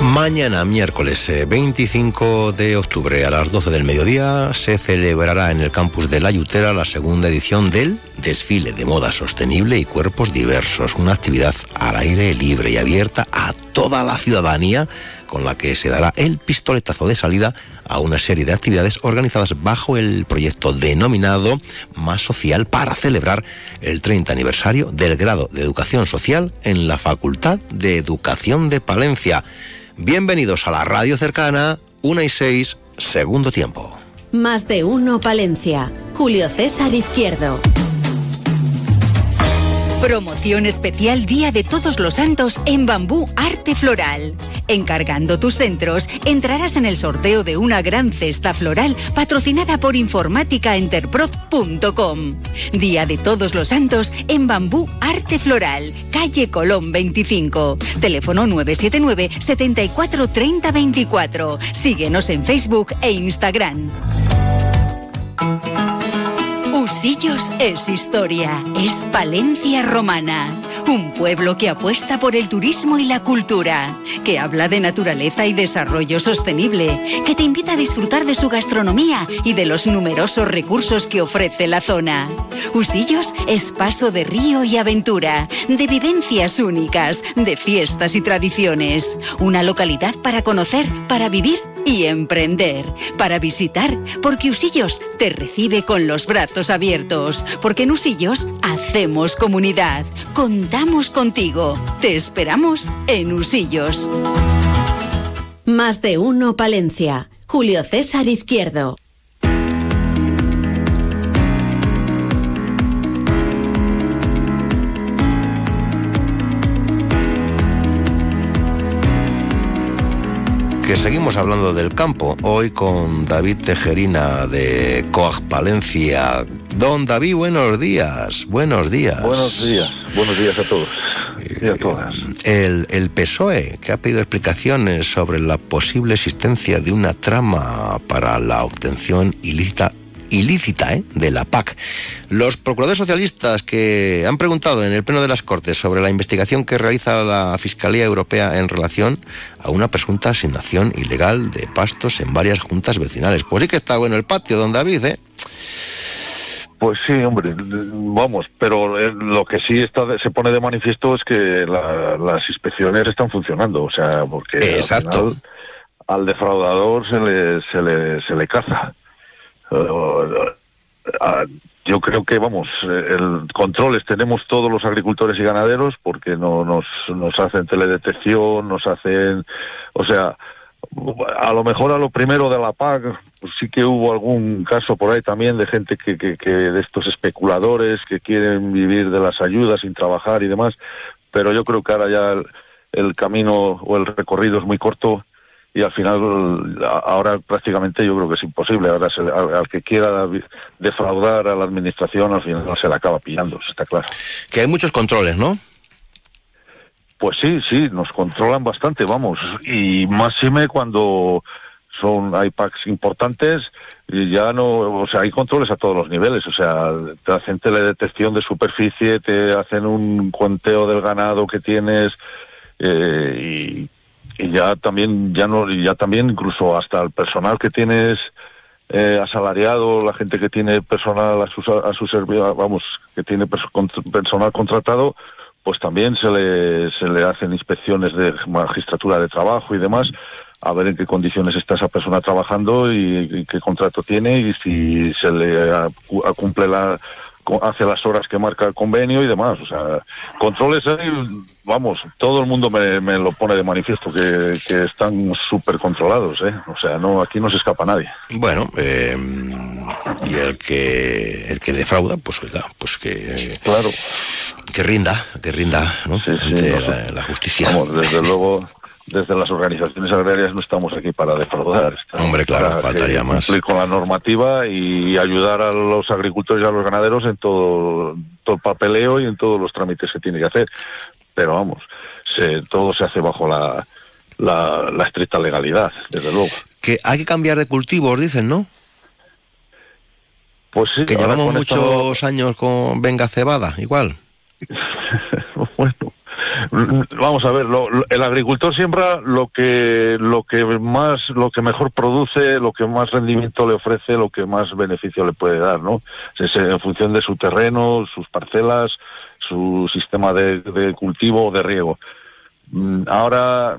S4: Mañana, miércoles 25 eh, de octubre, a las 12 del mediodía, se celebrará en el campus de La Yutera la segunda edición del Desfile de Moda Sostenible y Cuerpos Diversos, una actividad al aire libre y abierta a toda la ciudadanía, con la que se dará el pistoletazo de salida a una serie de actividades organizadas bajo el proyecto denominado Más Social para celebrar el 30 aniversario del grado de Educación Social en la Facultad de Educación de Palencia. Bienvenidos a la radio cercana, 1 y 6, segundo tiempo.
S3: Más de uno Palencia. Julio César Izquierdo.
S6: Promoción especial Día de Todos los Santos en Bambú Arte Floral. Encargando tus centros, entrarás en el sorteo de una gran cesta floral patrocinada por informáticaenterprof.com. Día de Todos los Santos en Bambú Arte Floral, calle Colón 25. Teléfono 979 74 30 24. Síguenos en Facebook e Instagram. Usillos es historia, es Palencia romana. Un pueblo que apuesta por el turismo y la cultura, que habla de naturaleza y desarrollo sostenible, que te invita a disfrutar de su gastronomía y de los numerosos recursos que ofrece la zona. Usillos es paso de río y aventura, de vivencias únicas, de fiestas y tradiciones. Una localidad para conocer, para vivir y emprender, para visitar, porque Usillos te recibe con los brazos abiertos, porque en Usillos hacemos comunidad, contamos contigo, te esperamos en Usillos.
S3: Más de uno Palencia. Julio César Izquierdo.
S4: Que seguimos hablando del campo, hoy con David Tejerina de Coag Palencia. Don David, buenos días, buenos días.
S23: Buenos días, buenos días a todos y a todas.
S4: El, el PSOE, que ha pedido explicaciones sobre la posible existencia de una trama para la obtención ilícita ilícita ¿eh? de la PAC. Los procuradores socialistas que han preguntado en el Pleno de las Cortes sobre la investigación que realiza la Fiscalía Europea en relación a una presunta asignación ilegal de pastos en varias juntas vecinales. Pues sí que está bueno el patio, don David, ¿eh?
S23: Pues sí, hombre, vamos, pero eh, lo que sí está se pone de manifiesto es que la- las inspecciones están funcionando, o sea, porque al
S4: Exacto.
S23: final al defraudador se le, se le, se le caza. Yo creo que, vamos, el controles tenemos todos los agricultores y ganaderos porque no nos, nos hacen teledetección, nos hacen, o sea, a lo mejor a lo primero de la PAC sí que hubo algún caso por ahí también de gente que, que, que de estos especuladores que quieren vivir de las ayudas sin trabajar y demás, pero yo creo que ahora ya el camino o el recorrido es muy corto y al final ahora prácticamente yo creo que es imposible. Ahora se- al, al que quiera defraudar a la administración al final se la acaba pillando, está claro.
S4: Que hay muchos controles, ¿no?
S23: Pues sí, sí, nos controlan bastante, vamos, y máxime cuando son hay packs importantes y ya no, o sea, hay controles a todos los niveles, o sea, te hacen teledetección de superficie, te hacen un conteo del ganado que tienes eh, y, y ya también ya no y ya también incluso hasta el personal que tienes eh, asalariado, la gente que tiene personal a su, a su servicio, vamos, que tiene personal contratado, pues también se le, se le hacen inspecciones de magistratura de trabajo y demás, a ver en qué condiciones está esa persona trabajando y, qué contrato tiene y si se le ah, cu- ah, cumple la hace las horas que marca el convenio y demás. O sea, controles hay, vamos, todo el mundo me, me lo pone de manifiesto que, que están súper controlados, ¿eh? O sea, no aquí no se escapa nadie.
S4: Bueno, eh, y el que el que defrauda, pues oiga, pues que
S23: claro,
S4: que rinda, que rinda, ¿no? Ante la, la justicia.
S23: Vamos, desde luego, desde las organizaciones agrarias no estamos aquí para defraudar.
S4: Hombre, claro,
S23: para
S4: faltaría más.
S23: Cumplir con la normativa y ayudar a los agricultores y a los ganaderos en todo, todo el papeleo y en todos los trámites que tiene que hacer. Pero vamos, se, todo se hace bajo la, la, la estricta legalidad, desde luego.
S4: Que hay que cambiar de cultivos, dicen, ¿no?
S23: Pues sí,
S4: Que llevamos muchos años con venga cebada, igual.
S23: bueno, vamos a ver, lo- el agricultor siembra lo que lo que más lo que mejor produce, lo que más rendimiento le ofrece, lo que más beneficio le puede dar, ¿no? Es en función de su terreno, sus parcelas, su sistema de, de cultivo o de riego. Mm, Ahora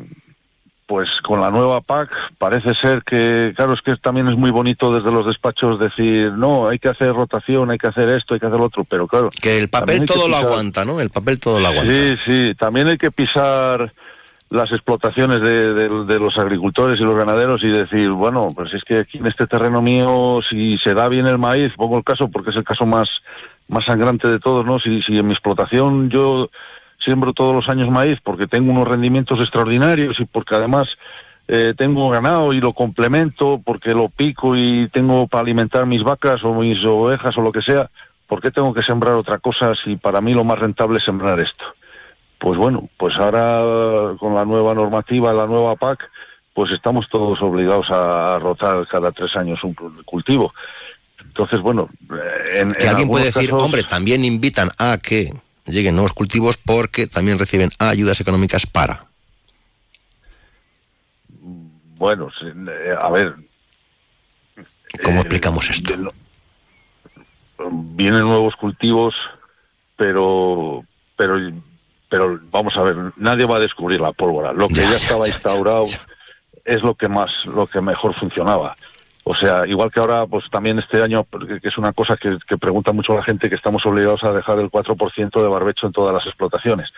S23: pues con la nueva PAC parece ser que, claro, es que también es muy bonito desde los despachos decir, no, hay que hacer rotación, hay que hacer esto, hay que hacer lo otro, pero claro.
S4: Que el papel todo lo aguanta, ¿no? El papel todo lo aguanta.
S23: Sí, sí, también hay que pisar las explotaciones de, de- de los agricultores y los ganaderos y decir, bueno, pues es que aquí en este terreno mío, si se da bien el maíz, pongo el caso porque es el caso más, más sangrante de todos, ¿no? Si, si en mi explotación yo siembro todos los años maíz porque tengo unos rendimientos extraordinarios y porque además eh, tengo ganado y lo complemento porque lo pico y tengo para alimentar mis vacas o mis ovejas o lo que sea, ¿por qué tengo que sembrar otra cosa si para mí lo más rentable es sembrar esto? Pues bueno, pues ahora con la nueva normativa, la nueva PAC, pues estamos todos obligados a rotar cada tres años un cultivo. Entonces, bueno, eh, en,
S4: Que
S23: en
S4: alguien puede decir,
S23: casos-
S4: hombre, también invitan a que lleguen nuevos cultivos porque también reciben ayudas económicas para.
S23: Bueno, eh, a ver.
S4: ¿Cómo explicamos esto?
S23: Vienen nuevos cultivos, pero, pero, pero vamos a ver, nadie va a descubrir la pólvora. Lo que ya, estaba instaurado es lo que más, lo que mejor funcionaba. O sea, igual que ahora, pues también este año, que es una cosa que, pregunta mucho la gente, que estamos obligados a dejar el 4% de barbecho en todas las explotaciones.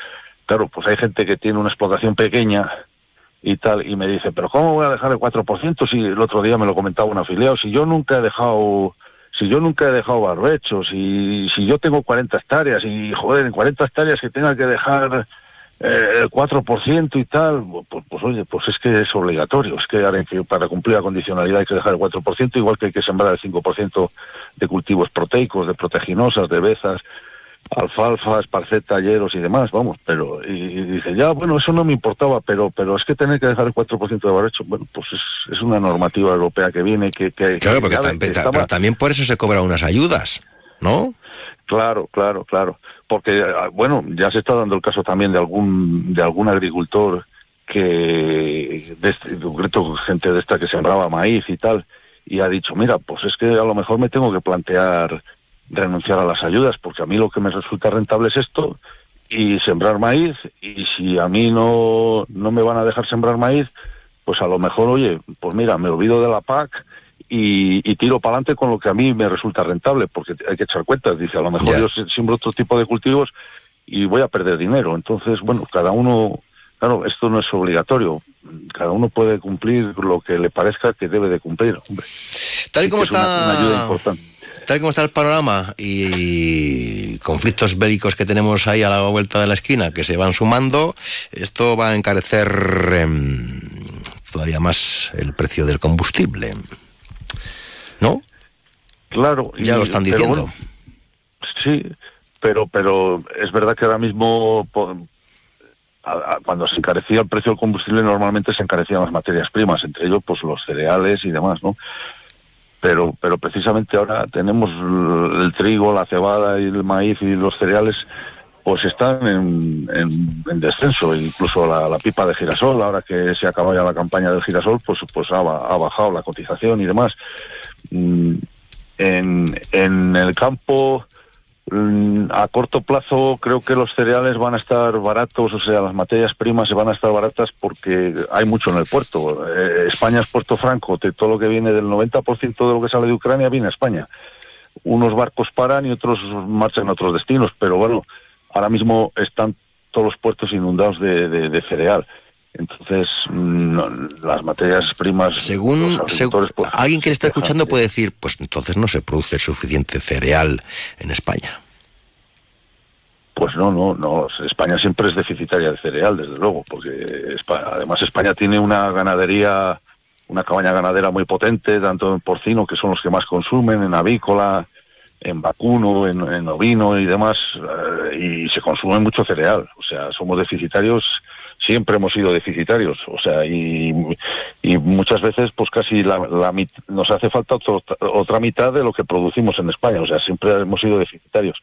S23: Claro, pues hay gente que tiene una explotación pequeña y tal, y me dice, pero ¿cómo voy a dejar el 4% si el otro día me lo comentaba un afiliado? Si yo nunca he dejado, si yo nunca he dejado barbecho, si, si yo tengo 40 hectáreas y, joder, en 40 hectáreas que tenga que dejar eh, el 4% y tal, pues, pues, oye, pues es que es obligatorio, es que, ahora que para cumplir la condicionalidad hay que dejar el 4%, igual que hay que sembrar el 5% de cultivos proteicos, de proteginosas, de bezas, alfalfa, esparceta, hieros y demás, vamos, pero, y, y dice, ya, bueno, eso no me importaba, pero pero es que tener que dejar el 4% de barbecho, bueno, pues es, es una normativa europea que viene, que... que
S4: Claro,
S23: que
S4: porque
S23: ya-
S4: también,
S23: que estaba-
S4: pero también por eso se cobran unas ayudas, ¿no?
S23: Claro, claro, claro. Porque, ah, bueno, ya se está dando el caso también de algún, de algún agricultor que, de este- concreto, gente de esta que sembraba maíz y tal, y ha dicho, mira, pues es que a lo mejor me tengo que plantear renunciar a las ayudas, porque a mí lo que me resulta rentable es esto, y sembrar maíz, y si a mí no, no me van a dejar sembrar maíz, pues a lo mejor, oye, pues mira, me olvido de la PAC y, y tiro para adelante con lo que a mí me resulta rentable, porque hay que echar cuentas. Dice, a lo mejor
S4: Ya.
S23: yo siembro otro tipo de cultivos y voy a perder dinero. Entonces, bueno, cada uno, claro, esto no es obligatorio. Cada uno puede cumplir lo que le parezca que debe de cumplir. Hombre.
S4: Tal y como
S23: es una-
S4: está-
S23: una ayuda importante.
S4: Tal como está el panorama y conflictos bélicos que tenemos ahí a la vuelta de la esquina que se van sumando, esto va a encarecer em, todavía más el precio del combustible. ¿No?
S23: Claro.
S4: Ya
S23: y-
S4: lo están diciendo.
S23: bueno, sí, pero pero es verdad que ahora mismo cuando se encarecía el precio del combustible normalmente se encarecían las materias primas, entre ellos pues los cereales y demás, ¿no? Pero pero precisamente ahora tenemos el, trigo, la cebada y el maíz y los cereales pues están en, en- en descenso, incluso la, la pipa de girasol, ahora que se acaba ya la campaña del girasol, pues pues ha, ha bajado la cotización y demás. Mm, en, en el campo mm, a corto plazo creo que los cereales van a estar baratos, o sea, las materias primas se van a estar baratas porque hay mucho en el puerto. Eh, España es puerto franco, de todo lo que viene del 90% de lo que sale de Ucrania viene a España. Unos barcos paran y otros marchan a otros destinos, pero bueno, ahora mismo están todos los puertos inundados de, de- de cereal. Entonces, mm, no, las materias primas...
S4: Según,
S23: los agricultores, pues,
S4: alguien que le está escuchando
S23: de-
S4: puede decir, pues entonces no se produce suficiente cereal en España.
S23: Pues no, no, no. España siempre es deficitaria de cereal, desde luego, porque Espa- además España tiene una ganadería, una cabaña ganadera muy potente, tanto en porcino, que son los que más consumen, en avícola, en vacuno, en, en ovino y demás, eh, y se consume mucho cereal. O sea, somos deficitarios, siempre hemos sido deficitarios. O sea, y, y muchas veces, pues casi la, la nos hace falta otro- otra mitad de lo que producimos en España. O sea, siempre hemos sido deficitarios.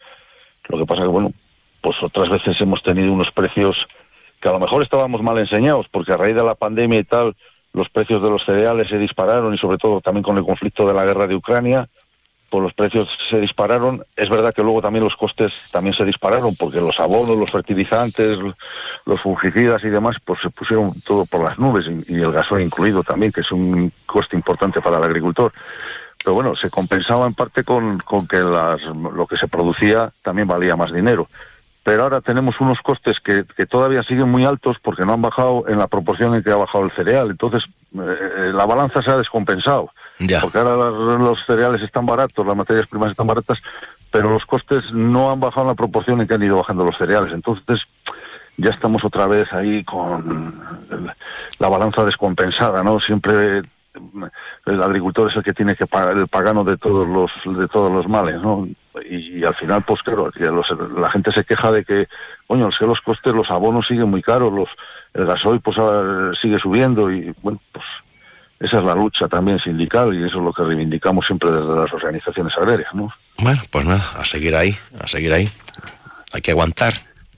S23: Lo que pasa que, bueno, pues otras veces hemos tenido unos precios que a lo mejor estábamos mal enseñados, porque a raíz de la pandemia y tal, los precios de los cereales se dispararon y sobre todo también con el conflicto de la guerra de Ucrania, pues los precios se dispararon. Es verdad que luego también los costes también se dispararon, porque los abonos, los fertilizantes, los fungicidas y demás, pues se pusieron todo por las nubes y, el gasoil incluido también, que es un coste importante para el agricultor. Pero bueno, se compensaba en parte con, con que las, lo que se producía también valía más dinero pero ahora tenemos unos costes que, que todavía siguen muy altos porque no han bajado en la proporción en que ha bajado el cereal. Entonces, eh, la balanza se ha descompensado. Porque ahora los cereales están baratos, las materias primas están baratas, pero los costes no han bajado en la proporción en que han ido bajando los cereales. Entonces, ya estamos otra vez ahí con la balanza descompensada, ¿no? Siempre el agricultor es el que tiene que pagar el pagano de todos los de todos los males, ¿no? Y, al final, pues claro, los- la gente se queja de que, coño, los costes, los abonos siguen muy caros, los el gasoil pues ah, sigue subiendo y bueno, pues esa es la lucha también sindical y eso es lo que reivindicamos siempre desde las organizaciones agrarias, ¿no?
S4: Bueno, pues nada, a seguir ahí, a seguir ahí. Hay que aguantar,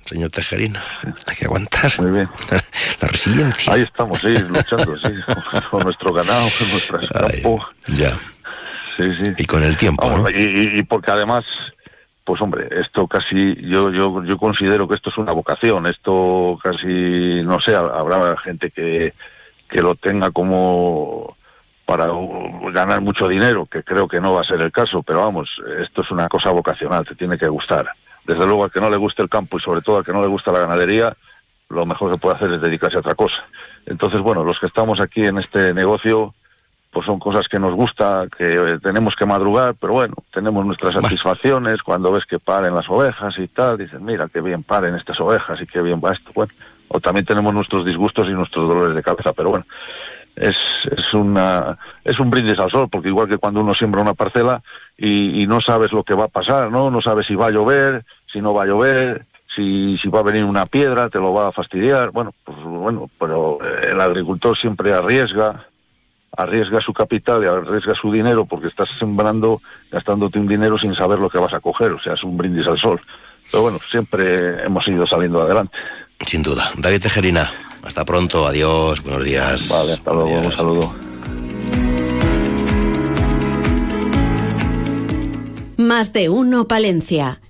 S4: señor Tejerina. Hay que aguantar.
S23: Muy bien.
S4: La resiliencia.
S23: Ahí estamos, sí, luchando, sí, con, nuestro ganado, con nuestro campo.
S4: Ya.
S23: Sí, sí.
S4: Y con el tiempo,
S23: Vamos,
S4: ¿no?
S23: y, y- y porque además, pues hombre, esto casi, yo, yo, yo considero que esto es una vocación, esto casi, no sé, habrá gente que, que lo tenga como para ganar mucho dinero, que creo que no va a ser el caso, pero vamos, esto es una cosa vocacional, te tiene que gustar. Desde luego al que no le guste el campo y sobre todo al que no le gusta la ganadería, lo mejor que puede hacer es dedicarse a otra cosa. Entonces, bueno, los que estamos aquí en este negocio, pues son cosas que nos gusta, que eh, tenemos que madrugar, pero bueno, tenemos nuestras satisfacciones cuando ves que paren las ovejas y tal, dices, mira, qué bien paren estas ovejas y qué bien va esto, bueno, o también tenemos nuestros disgustos y nuestros dolores de cabeza, pero bueno, es, es una es un brindis al sol, porque igual que cuando uno siembra una parcela y, y no sabes lo que va a pasar, ¿no? No sabes si va a llover, si no va a llover, si, si va a venir una piedra, te lo va a fastidiar, bueno, pues bueno, pero el agricultor siempre arriesga, arriesga su capital y arriesga su dinero porque estás sembrando, gastándote un dinero sin saber lo que vas a coger, o sea, es un brindis al sol. Pero bueno, siempre hemos ido saliendo adelante.
S4: Sin duda. David Tejerina, hasta pronto, adiós, buenos días.
S23: Vale, hasta luego, un saludo.
S3: Más de uno Palencia.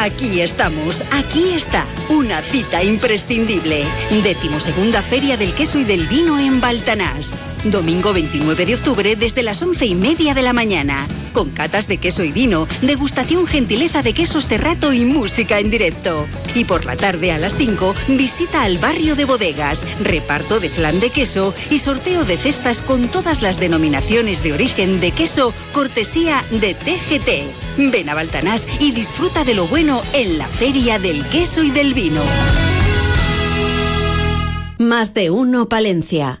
S6: Aquí estamos, aquí está, una cita imprescindible. Decimosegunda Feria del Queso y del Vino en Baltanás. Domingo 29 de octubre desde las once y media de la mañana. Con catas de queso y vino, degustación gentileza de quesos Cerrato y música en directo. Y por la tarde a las 5, visita al barrio de bodegas, reparto de flan de queso y sorteo de cestas con todas las denominaciones de origen de queso, cortesía de TGT. Ven a Baltanás y disfruta de lo bueno en la Feria del Queso y del Vino.
S3: Más de uno Palencia.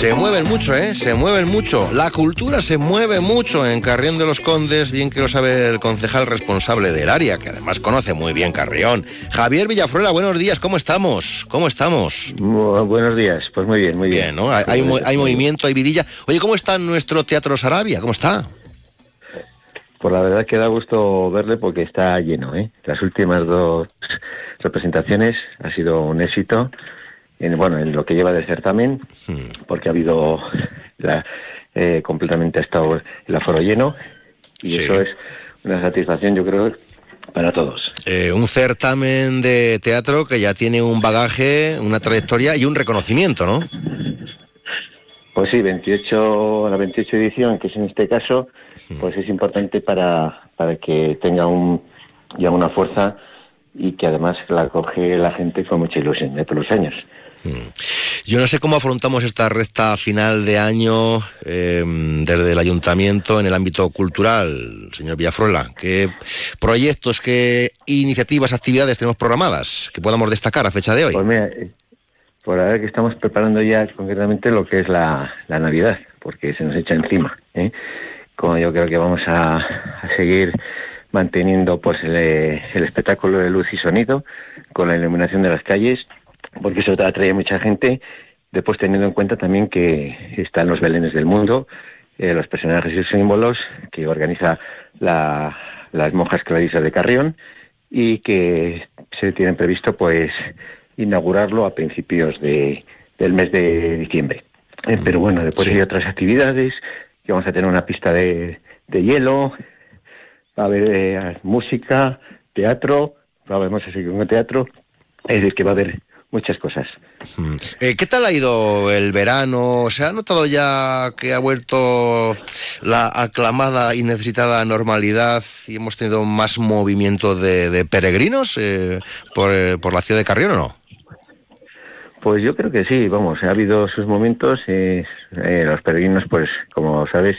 S4: Se mueven mucho, ¿eh? Se mueven mucho. La cultura se mueve mucho en Carrión de los Condes, bien que lo sabe el concejal responsable del área, que además conoce muy bien Carrión. Javier Villafruela, buenos días, ¿cómo estamos? ¿Cómo estamos?
S26: buenos días, pues muy bien, muy bien.
S4: Bien, ¿no? Hay, hay movimiento, hay vidilla. Oye, ¿cómo está nuestro Teatro Sarabia? ¿Cómo está?
S26: Pues la verdad que da gusto verle porque está lleno, ¿eh? Las últimas dos representaciones ha sido un éxito, en, bueno, en lo que lleva del certamen, porque ha habido la, eh, completamente ha estado el aforo lleno y
S4: Sí.
S26: eso es una satisfacción, yo creo, para todos.
S4: Eh, un certamen de teatro que ya tiene un bagaje, una trayectoria y un reconocimiento, ¿no?
S26: Pues sí, 28, la 28 edición, que es en este caso, pues es importante para, para que tenga un, ya una fuerza y que además la coge la gente con mucha ilusión de todos los años.
S4: Yo no sé cómo afrontamos esta recta final de año eh, desde el ayuntamiento en el ámbito cultural, señor Villafruela. ¿Qué proyectos, qué iniciativas, actividades tenemos programadas que podamos destacar a fecha de hoy?
S26: Pues mira, eh, por ahora que estamos preparando ya concretamente lo que es la, Navidad, porque se nos echa encima. ¿eh? Como yo creo que vamos a, seguir manteniendo pues eh, el espectáculo de luz y sonido con la iluminación de las calles, porque eso atrae a mucha gente. Después teniendo en cuenta también que están los belenes del mundo, eh, los personajes y símbolos que organiza la- las monjas clarisas de Carrión y que se tienen previsto pues inaugurarlo a principios de, del mes de diciembre. Eh, pero bueno, después hay otras actividades, que vamos a tener una pista de, de hielo, va a haber eh, música, teatro, vamos a seguir con el teatro, es decir, que va a haber muchas cosas.
S4: Eh, ¿Qué tal ha ido el verano? ¿Se ha notado ya que ha vuelto la aclamada y necesitada normalidad y hemos tenido más movimiento de, de peregrinos eh, por, eh, por la ciudad de Carrión o no?
S26: Pues yo creo que sí, vamos, ha habido sus momentos. eh, eh, los peregrinos, pues como sabes,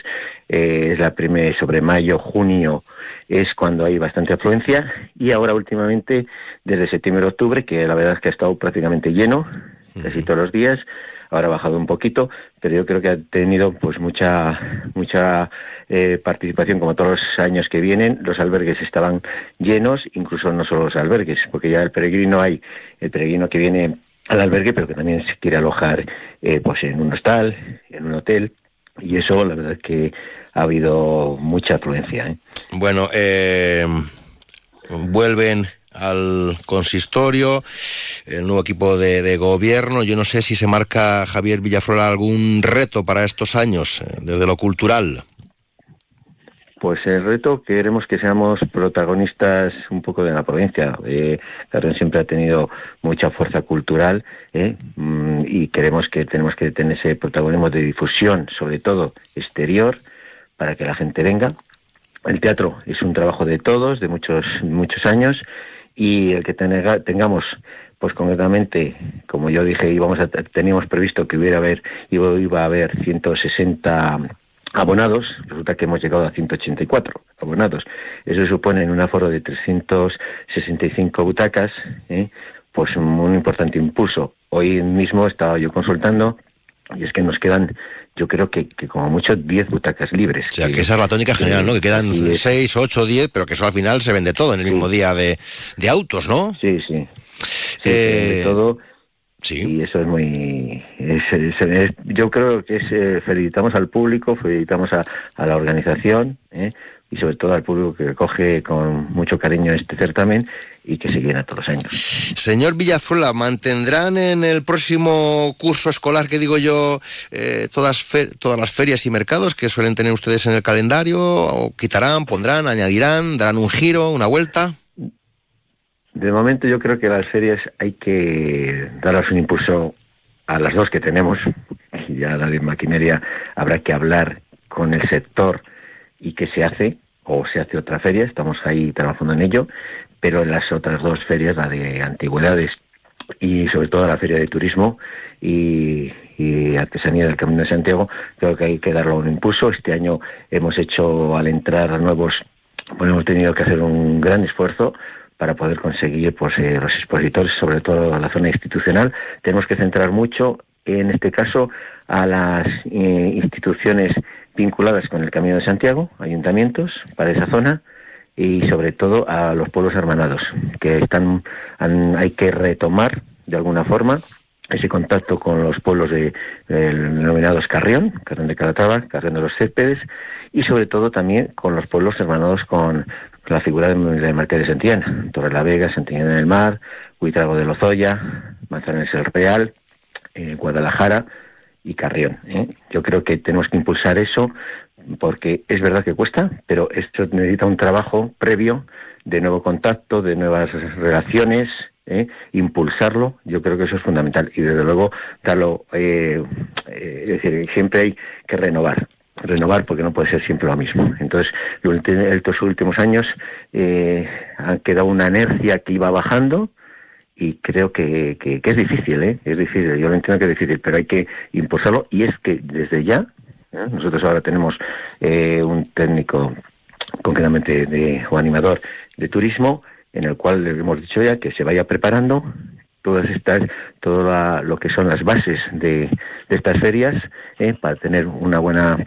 S26: eh, es la primera sobre mayo, junio, es cuando hay bastante afluencia. Y ahora últimamente, desde septiembre, octubre, que la verdad es que ha estado prácticamente lleno, casi todos los días. Ahora ha bajado un poquito, pero yo creo que ha tenido pues mucha mucha eh, participación como todos los años que vienen. Los albergues estaban llenos, incluso no solo los albergues, porque ya el peregrino hay el peregrino que viene al albergue, pero que también se quiere alojar eh, pues en un hostal, en un hotel, y eso la verdad es que ha habido mucha afluencia. ¿eh?
S4: Bueno, eh, vuelven al consistorio, el nuevo equipo de, de gobierno. Yo no sé si se marca Javier Villaflora algún reto para estos años, eh, desde lo cultural.
S26: Pues el reto queremos que seamos protagonistas un poco de la provincia. Eh, Carrión siempre ha tenido mucha fuerza cultural eh, mm, y queremos que tenemos que tener ese protagonismo de difusión, sobre todo exterior, para que la gente venga. El teatro es un trabajo de todos, de muchos muchos años y el que tenga- tengamos pues concretamente, como yo dije, íbamos a, teníamos previsto que hubiera haber, iba, iba a haber 160 abonados, resulta que hemos llegado a 184 abonados. Eso supone en un aforo de 365 butacas, ¿eh? pues un, un importante impulso. Hoy mismo estaba yo consultando y es que nos quedan, yo creo que, que como mucho 10 butacas libres.
S4: O sea, que esa es la tónica general, ¿no? Que quedan
S26: Así es.
S4: 6, 8, 10, pero que eso al final se vende todo en el mismo día de, de autos, ¿no?
S26: Sí, sí. Sí,
S4: Eh,
S26: todo. Y eso es muy. es- es- es- yo creo que es, eh, felicitamos al público, felicitamos a, a la organización ¿eh? Y sobre todo al público que coge con mucho cariño este certamen y que se llena todos los años.
S4: Señor Villafrola, ¿mantendrán en el próximo curso escolar, que digo yo, eh, todas, todas las ferias y mercados que suelen tener ustedes en el calendario? ¿O quitarán, pondrán, añadirán, darán un giro, una vuelta?
S26: De momento yo creo que las ferias hay que darles un impulso a las dos que tenemos. Y ya la de maquinaria habrá que hablar con el sector y qué se hace o se hace otra feria. Estamos ahí trabajando en ello. Pero en las otras dos ferias, la de antigüedades y sobre todo la feria de turismo y, artesanía del Camino de Santiago, creo que hay que darle un impulso. Este año hemos hecho al entrar a nuevos, bueno, hemos tenido que hacer un gran esfuerzo para poder conseguir pues, eh, los expositores, sobre todo la zona institucional. Tenemos que centrar mucho, en este caso, a las eh, instituciones vinculadas con el Camino de Santiago, ayuntamientos para esa zona, y sobre todo a los pueblos hermanados, que están, hay que retomar de alguna forma ese contacto con los pueblos de, denominados Carrión, Carrión de Calatrava, Carrión de los Céspedes, y sobre todo también con los pueblos hermanados con la figura de, de Marqués de Santillán, Torre la Vega, Santillán en el Mar, Huitrago de Lozoya, Manzanares el Real, eh, Guadalajara y Carrión. ¿eh? Yo creo que tenemos que impulsar eso porque es verdad que cuesta, pero esto necesita un trabajo previo de nuevo contacto, de nuevas relaciones, ¿eh? impulsarlo, yo creo que eso es fundamental y desde luego darlo, eh, eh, siempre hay que renovar, renovar porque no puede ser siempre lo mismo. Entonces, durante estos últimos años eh, ha quedado una inercia que iba bajando y creo que, que, es difícil, ¿eh? es difícil, yo lo entiendo que es difícil, pero hay que impulsarlo y es que desde ya, ¿eh? nosotros ahora tenemos eh, un técnico concretamente de, o animador de turismo en el cual le hemos dicho ya que se vaya preparando todas estas, todo la- lo que son las bases de, de estas ferias ¿eh? para tener una buena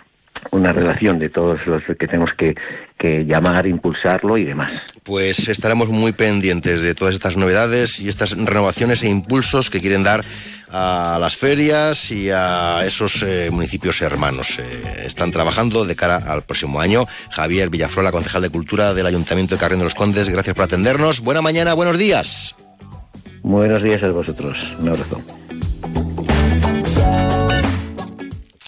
S26: una relación de todos los que tenemos que, que llamar, impulsarlo y demás.
S4: Pues estaremos muy pendientes de todas estas novedades y estas renovaciones e impulsos que quieren dar a las ferias y a esos eh, municipios hermanos. Eh, están trabajando de cara al próximo año. Javier Villafrola, concejal de Cultura del Ayuntamiento de Carrión de los Condes, gracias por atendernos. Buena mañana, buenos días.
S26: Buenos días a vosotros. Un abrazo.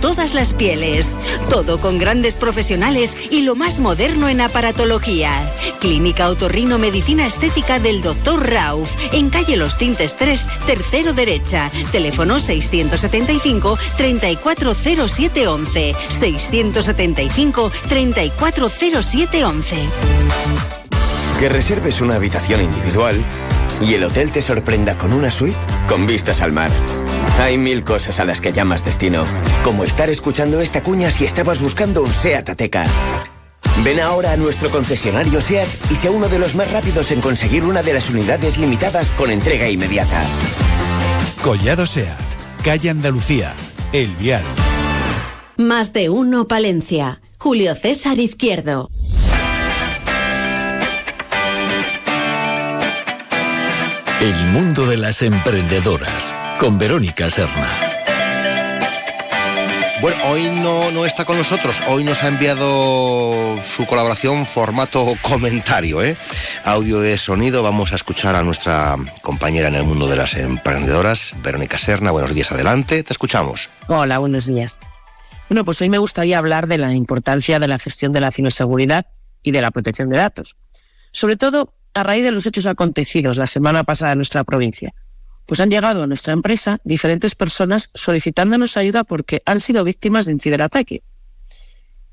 S6: todas las pieles. Todo con grandes profesionales y lo más moderno en aparatología. Clínica Otorrino Medicina Estética del Dr. Rauf, en calle Los Tintes 3, tercero derecha. Teléfono 675 340711. 675 340711.
S27: Que reserves una habitación individual y el hotel te sorprenda con una suite con vistas al mar. Hay mil cosas a las que llamas destino, como estar escuchando esta cuña si estabas buscando un SEAT Ateca. Ven ahora a nuestro concesionario SEAT y sea uno de los más rápidos en conseguir una de las unidades limitadas con entrega inmediata.
S28: Collado SEAT, calle Andalucía, El Vial.
S3: Más de uno Palencia. Julio César Izquierdo.
S29: El mundo de las emprendedoras con Verónica Serna.
S4: Bueno, hoy no, no está con nosotros, hoy nos ha enviado su colaboración formato comentario, ¿eh? audio de sonido. Vamos a escuchar a nuestra compañera en el mundo de las emprendedoras, Verónica Serna. Buenos días, adelante, te escuchamos.
S30: Hola, buenos días. Bueno, pues hoy me gustaría hablar de la importancia de la gestión de la ciberseguridad y de la protección de datos. Sobre todo a raíz de los hechos acontecidos la semana pasada en nuestra provincia. Pues han llegado a nuestra empresa diferentes personas solicitándonos ayuda porque han sido víctimas de un ciberataque.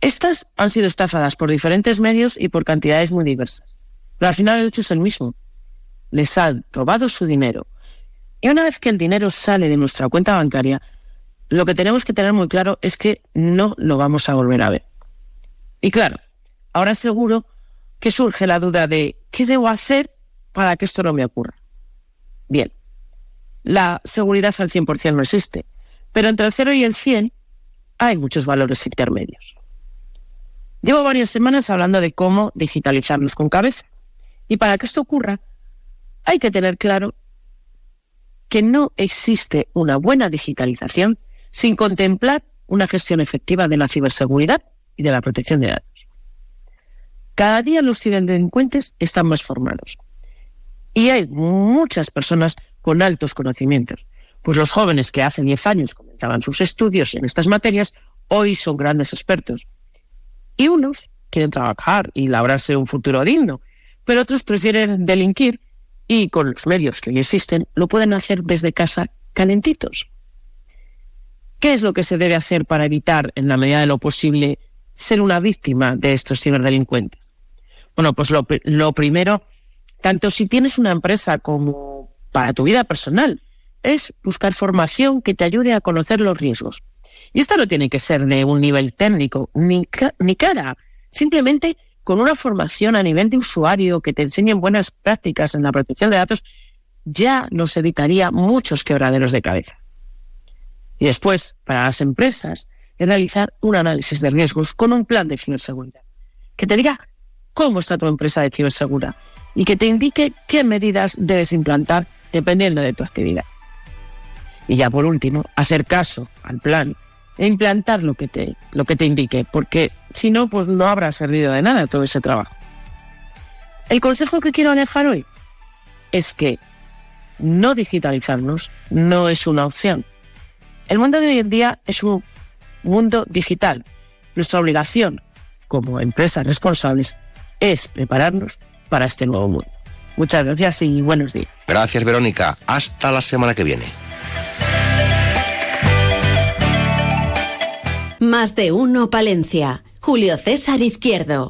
S30: Estas han sido estafadas por diferentes medios y por cantidades muy diversas. Pero al final el hecho es el mismo. Les han robado su dinero. Y una vez que el dinero sale de nuestra cuenta bancaria, lo que tenemos que tener muy claro es que no lo vamos a volver a ver. Y claro, ahora seguro que surge la duda de ¿qué debo hacer para que esto no me ocurra? Bien, la seguridad al 100% no existe, pero entre el 0 y el 100 hay muchos valores intermedios. Llevo varias semanas hablando de cómo digitalizarnos con cabeza. Y para que esto ocurra, hay que tener claro que no existe una buena digitalización sin contemplar una gestión efectiva de la ciberseguridad y de la protección de datos. Cada día los ciberdelincuentes están más formados. Y hay muchas personas con altos conocimientos. Pues los jóvenes que hace 10 años comentaban sus estudios en estas materias, hoy son grandes expertos. Y unos quieren trabajar y labrarse un futuro digno, pero otros prefieren delinquir y con los medios que hoy existen lo pueden hacer desde casa calentitos. ¿Qué es lo que se debe hacer para evitar, en la medida de lo posible, ser una víctima de estos ciberdelincuentes? Bueno, pues lo, lo primero, tanto si tienes una empresa como para tu vida personal, es buscar formación que te ayude a conocer los riesgos. Y esto no tiene que ser de un nivel técnico, ni, ni cara, simplemente con una formación a nivel de usuario que te enseñen buenas prácticas en la protección de datos, ya nos evitaría muchos quebraderos de cabeza. Y después, para las empresas, es realizar un análisis de riesgos con un plan de ciberseguridad, que te diga cómo está tu empresa de ciberseguridad y que te indique qué medidas debes implantar dependiendo de tu actividad. Y ya por último, hacer caso al plan e implantar lo que te, lo que te indique, porque si no, pues no habrá servido de nada todo ese trabajo. El consejo que quiero dejar hoy es que no digitalizarnos no es una opción. El mundo de hoy en día es un mundo digital. Nuestra obligación como empresas responsables es prepararnos para este nuevo mundo. Muchas gracias y buenos días.
S4: Gracias, Verónica. Hasta la semana que viene.
S3: Más de uno, Palencia. Julio César Izquierdo.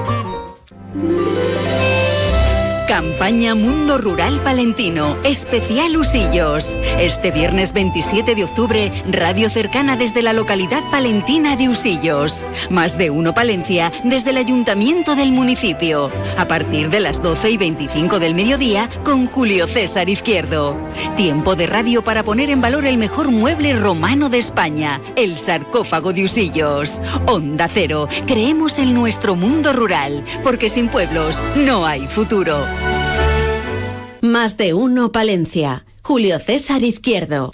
S6: Thank you. Campaña Mundo Rural Palentino, especial Usillos. Este viernes 27 de octubre, radio cercana desde la localidad palentina de Usillos. Más de uno Palencia desde el ayuntamiento del municipio. A partir de las 12 y 25 del mediodía con Julio César Izquierdo. Tiempo de radio para poner en valor el mejor mueble romano de España, el sarcófago de Usillos. Onda Cero, creemos en nuestro mundo rural, porque sin pueblos no hay futuro.
S3: Más de uno Palencia. Julio César Izquierdo.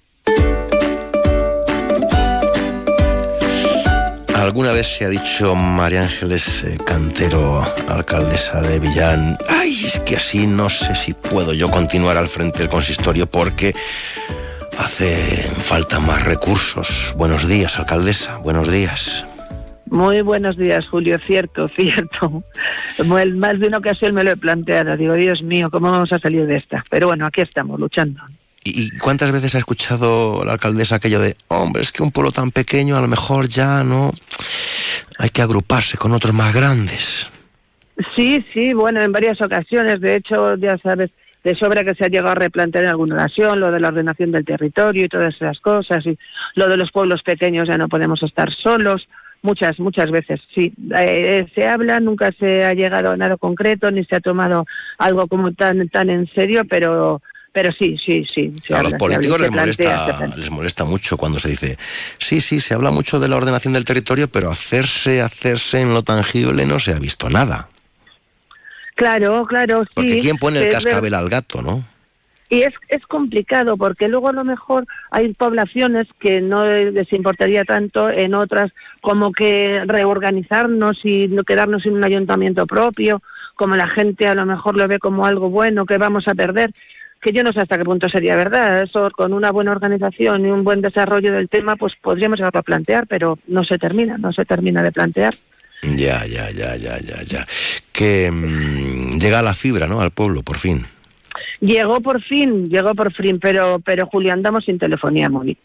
S4: Alguna vez se ha dicho María Ángeles eh, Cantero, alcaldesa de Villán, ay, es que así no sé si puedo yo continuar al frente del consistorio porque hace falta más recursos. Buenos días, alcaldesa, buenos días.
S31: Muy buenos días, Julio. Cierto, cierto. Más de una ocasión me lo he planteado. Digo, Dios mío, ¿cómo vamos a salir de esta? Pero bueno, aquí estamos, luchando.
S4: ¿Y y cuántas veces ha escuchado la alcaldesa aquello de, hombre, es que un pueblo tan pequeño a lo mejor ya no... Hay que agruparse con otros más grandes.
S31: Sí, sí, bueno, en varias ocasiones. De hecho, ya sabes, de sobra que se ha llegado a replantear en alguna ocasión lo de la ordenación del territorio y todas esas cosas. Y lo de los pueblos pequeños ya no podemos estar solos. Muchas, muchas veces, sí. Eh, se habla, nunca se ha llegado a nada concreto, ni se ha tomado algo como tan, tan en serio, pero, pero sí, sí, sí.
S4: A los políticos les molesta, les molesta mucho cuando se dice, sí, sí, se habla mucho de la ordenación del territorio, pero hacerse, hacerse en lo tangible no se ha visto nada.
S31: Claro, claro, sí.
S4: Porque ¿quién pone el cascabel al gato, no?
S31: Y es, es complicado porque luego a lo mejor hay poblaciones que no les importaría tanto, en otras como que reorganizarnos y no quedarnos sin un ayuntamiento propio, como la gente a lo mejor lo ve como algo bueno que vamos a perder, que yo no sé hasta qué punto sería verdad. Eso con una buena organización y un buen desarrollo del tema, pues podríamos llegarlo a plantear, pero no se termina, no se termina de plantear.
S4: Ya, ya, ya, ya, ya, ya. Que mm, llega la fibra, ¿no? Al pueblo, por fin.
S31: Llegó por fin, llegó por fin, pero, pero Julio, andamos sin telefonía móvil.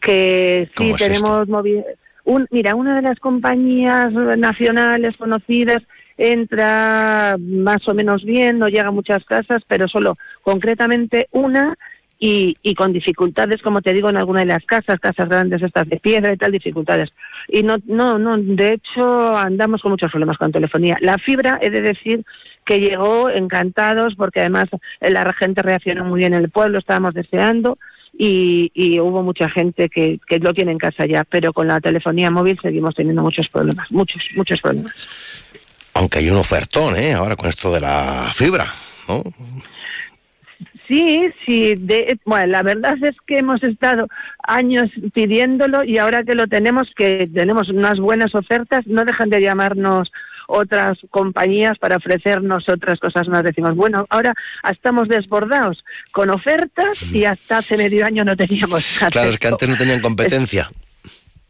S31: Que sí
S4: ¿Cómo es
S31: tenemos móvil. Un, mira, una de las compañías nacionales conocidas entra más o menos bien, no llega a muchas casas, pero solo concretamente una y, y con dificultades, como te digo, en alguna de las casas, casas grandes estas de piedra y tal, dificultades. Y no, no, no, de hecho andamos con muchos problemas con telefonía. La fibra, he de decir que llegó encantados porque además eh, la gente reaccionó muy bien en el pueblo, estábamos deseando y, y hubo mucha gente que, que lo tiene en casa ya, pero con la telefonía móvil seguimos teniendo muchos problemas, muchos, muchos problemas.
S4: Aunque hay un ofertón, ¿eh? Ahora con esto de la fibra, ¿no?
S31: Sí, sí, de, bueno, la verdad es que hemos estado años pidiéndolo y ahora que lo tenemos, que tenemos unas buenas ofertas, no dejan de llamarnos otras compañías para ofrecernos otras cosas más. Decimos, bueno, ahora estamos desbordados con ofertas y hasta hace medio año no teníamos.
S4: Claro, es que antes no tenían competencia.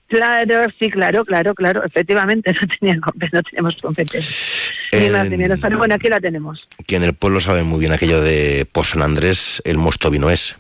S31: Claro, sí, claro, claro, claro. Efectivamente, no, compe- no teníamos competencia. Ni más ni
S4: En-
S31: menos. Pero bueno, aquí la tenemos.
S4: Que en el pueblo saben muy bien aquello de por San Andrés el mosto vino es.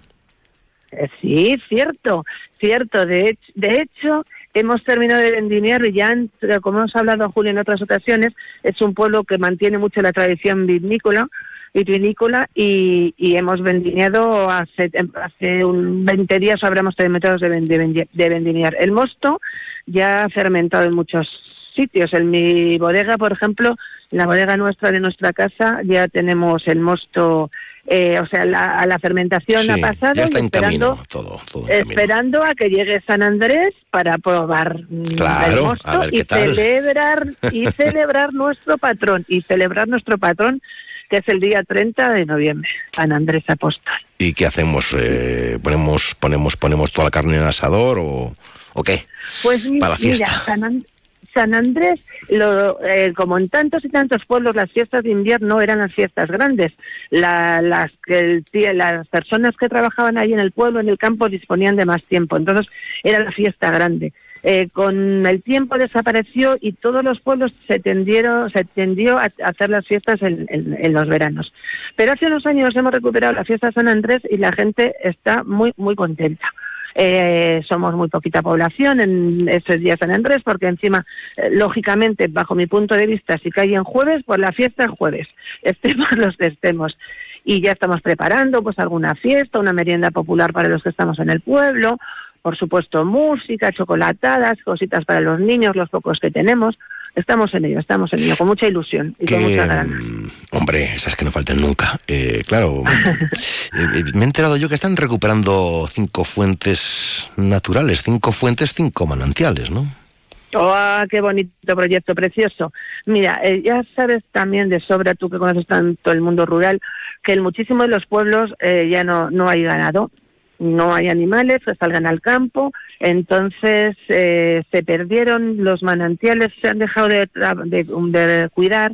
S31: Eh, Sí, cierto, cierto. De, hech- de hecho, hemos terminado de vendimiar y ya, como hemos hablado, Julio, en otras ocasiones, es un pueblo que mantiene mucho la tradición vinícola vitivinícola y, y hemos vendimiado hace, hace un 20 días habremos terminado de, de, de vendimiar. El mosto ya ha fermentado en muchos sitios. En mi bodega, por ejemplo, en la bodega nuestra de nuestra casa, ya tenemos el mosto, eh, o sea, la, a la fermentación
S4: Sí,
S31: ha pasado
S4: ya está
S31: y
S4: en
S31: esperando,
S4: camino todo, todo en camino.
S31: esperando a que llegue San Andrés para probar mm,
S4: Claro,
S31: el
S4: a
S31: mosto
S4: ver qué
S31: y
S4: tal.
S31: celebrar y celebrar nuestro patrón y celebrar nuestro patrón que es el día 30 de noviembre, San Andrés Apóstol.
S4: ¿Y qué hacemos? Eh, ¿Ponemos ponemos ponemos toda la carne en el asador o, o qué?
S31: Pues
S4: Para la fiesta.
S31: mira, San, An- San Andrés, lo, eh, como en tantos y tantos pueblos, las fiestas de invierno eran las fiestas grandes. La- las, el las personas que trabajaban ahí en el pueblo, en el campo, disponían de más tiempo. Entonces era la fiesta grande. Eh, con el tiempo desapareció y todos los pueblos se tendieron, se tendió a hacer las fiestas en los veranos. Pero hace unos años hemos recuperado la fiesta de San Andrés y la gente está muy, muy contenta. Eh, somos muy poquita población en estos días San Andrés, porque encima, eh, lógicamente, bajo mi punto de vista, si cae en jueves, pues la fiesta es jueves, estemos los que estemos. Y ya estamos preparando pues alguna fiesta, una merienda popular para los que estamos en el pueblo, por supuesto música, chocolatadas, cositas para los niños, los pocos que tenemos. Estamos en ello, estamos en ello, con mucha ilusión y con
S4: Que,
S31: mucha ganas.
S4: mm, hombre, esas que no falten nunca. Eh, claro, eh, eh, me he enterado yo que están recuperando cinco fuentes naturales, cinco fuentes, cinco manantiales, ¿no?
S31: ¡Oh, qué bonito proyecto, precioso! Mira, eh, ya sabes también de sobra, tú que conoces tanto el mundo rural, que en muchísimos de los pueblos eh, ya no, no hay ganado, no hay animales que salgan al campo, entonces eh, se perdieron los manantiales, se han dejado de, de- de cuidar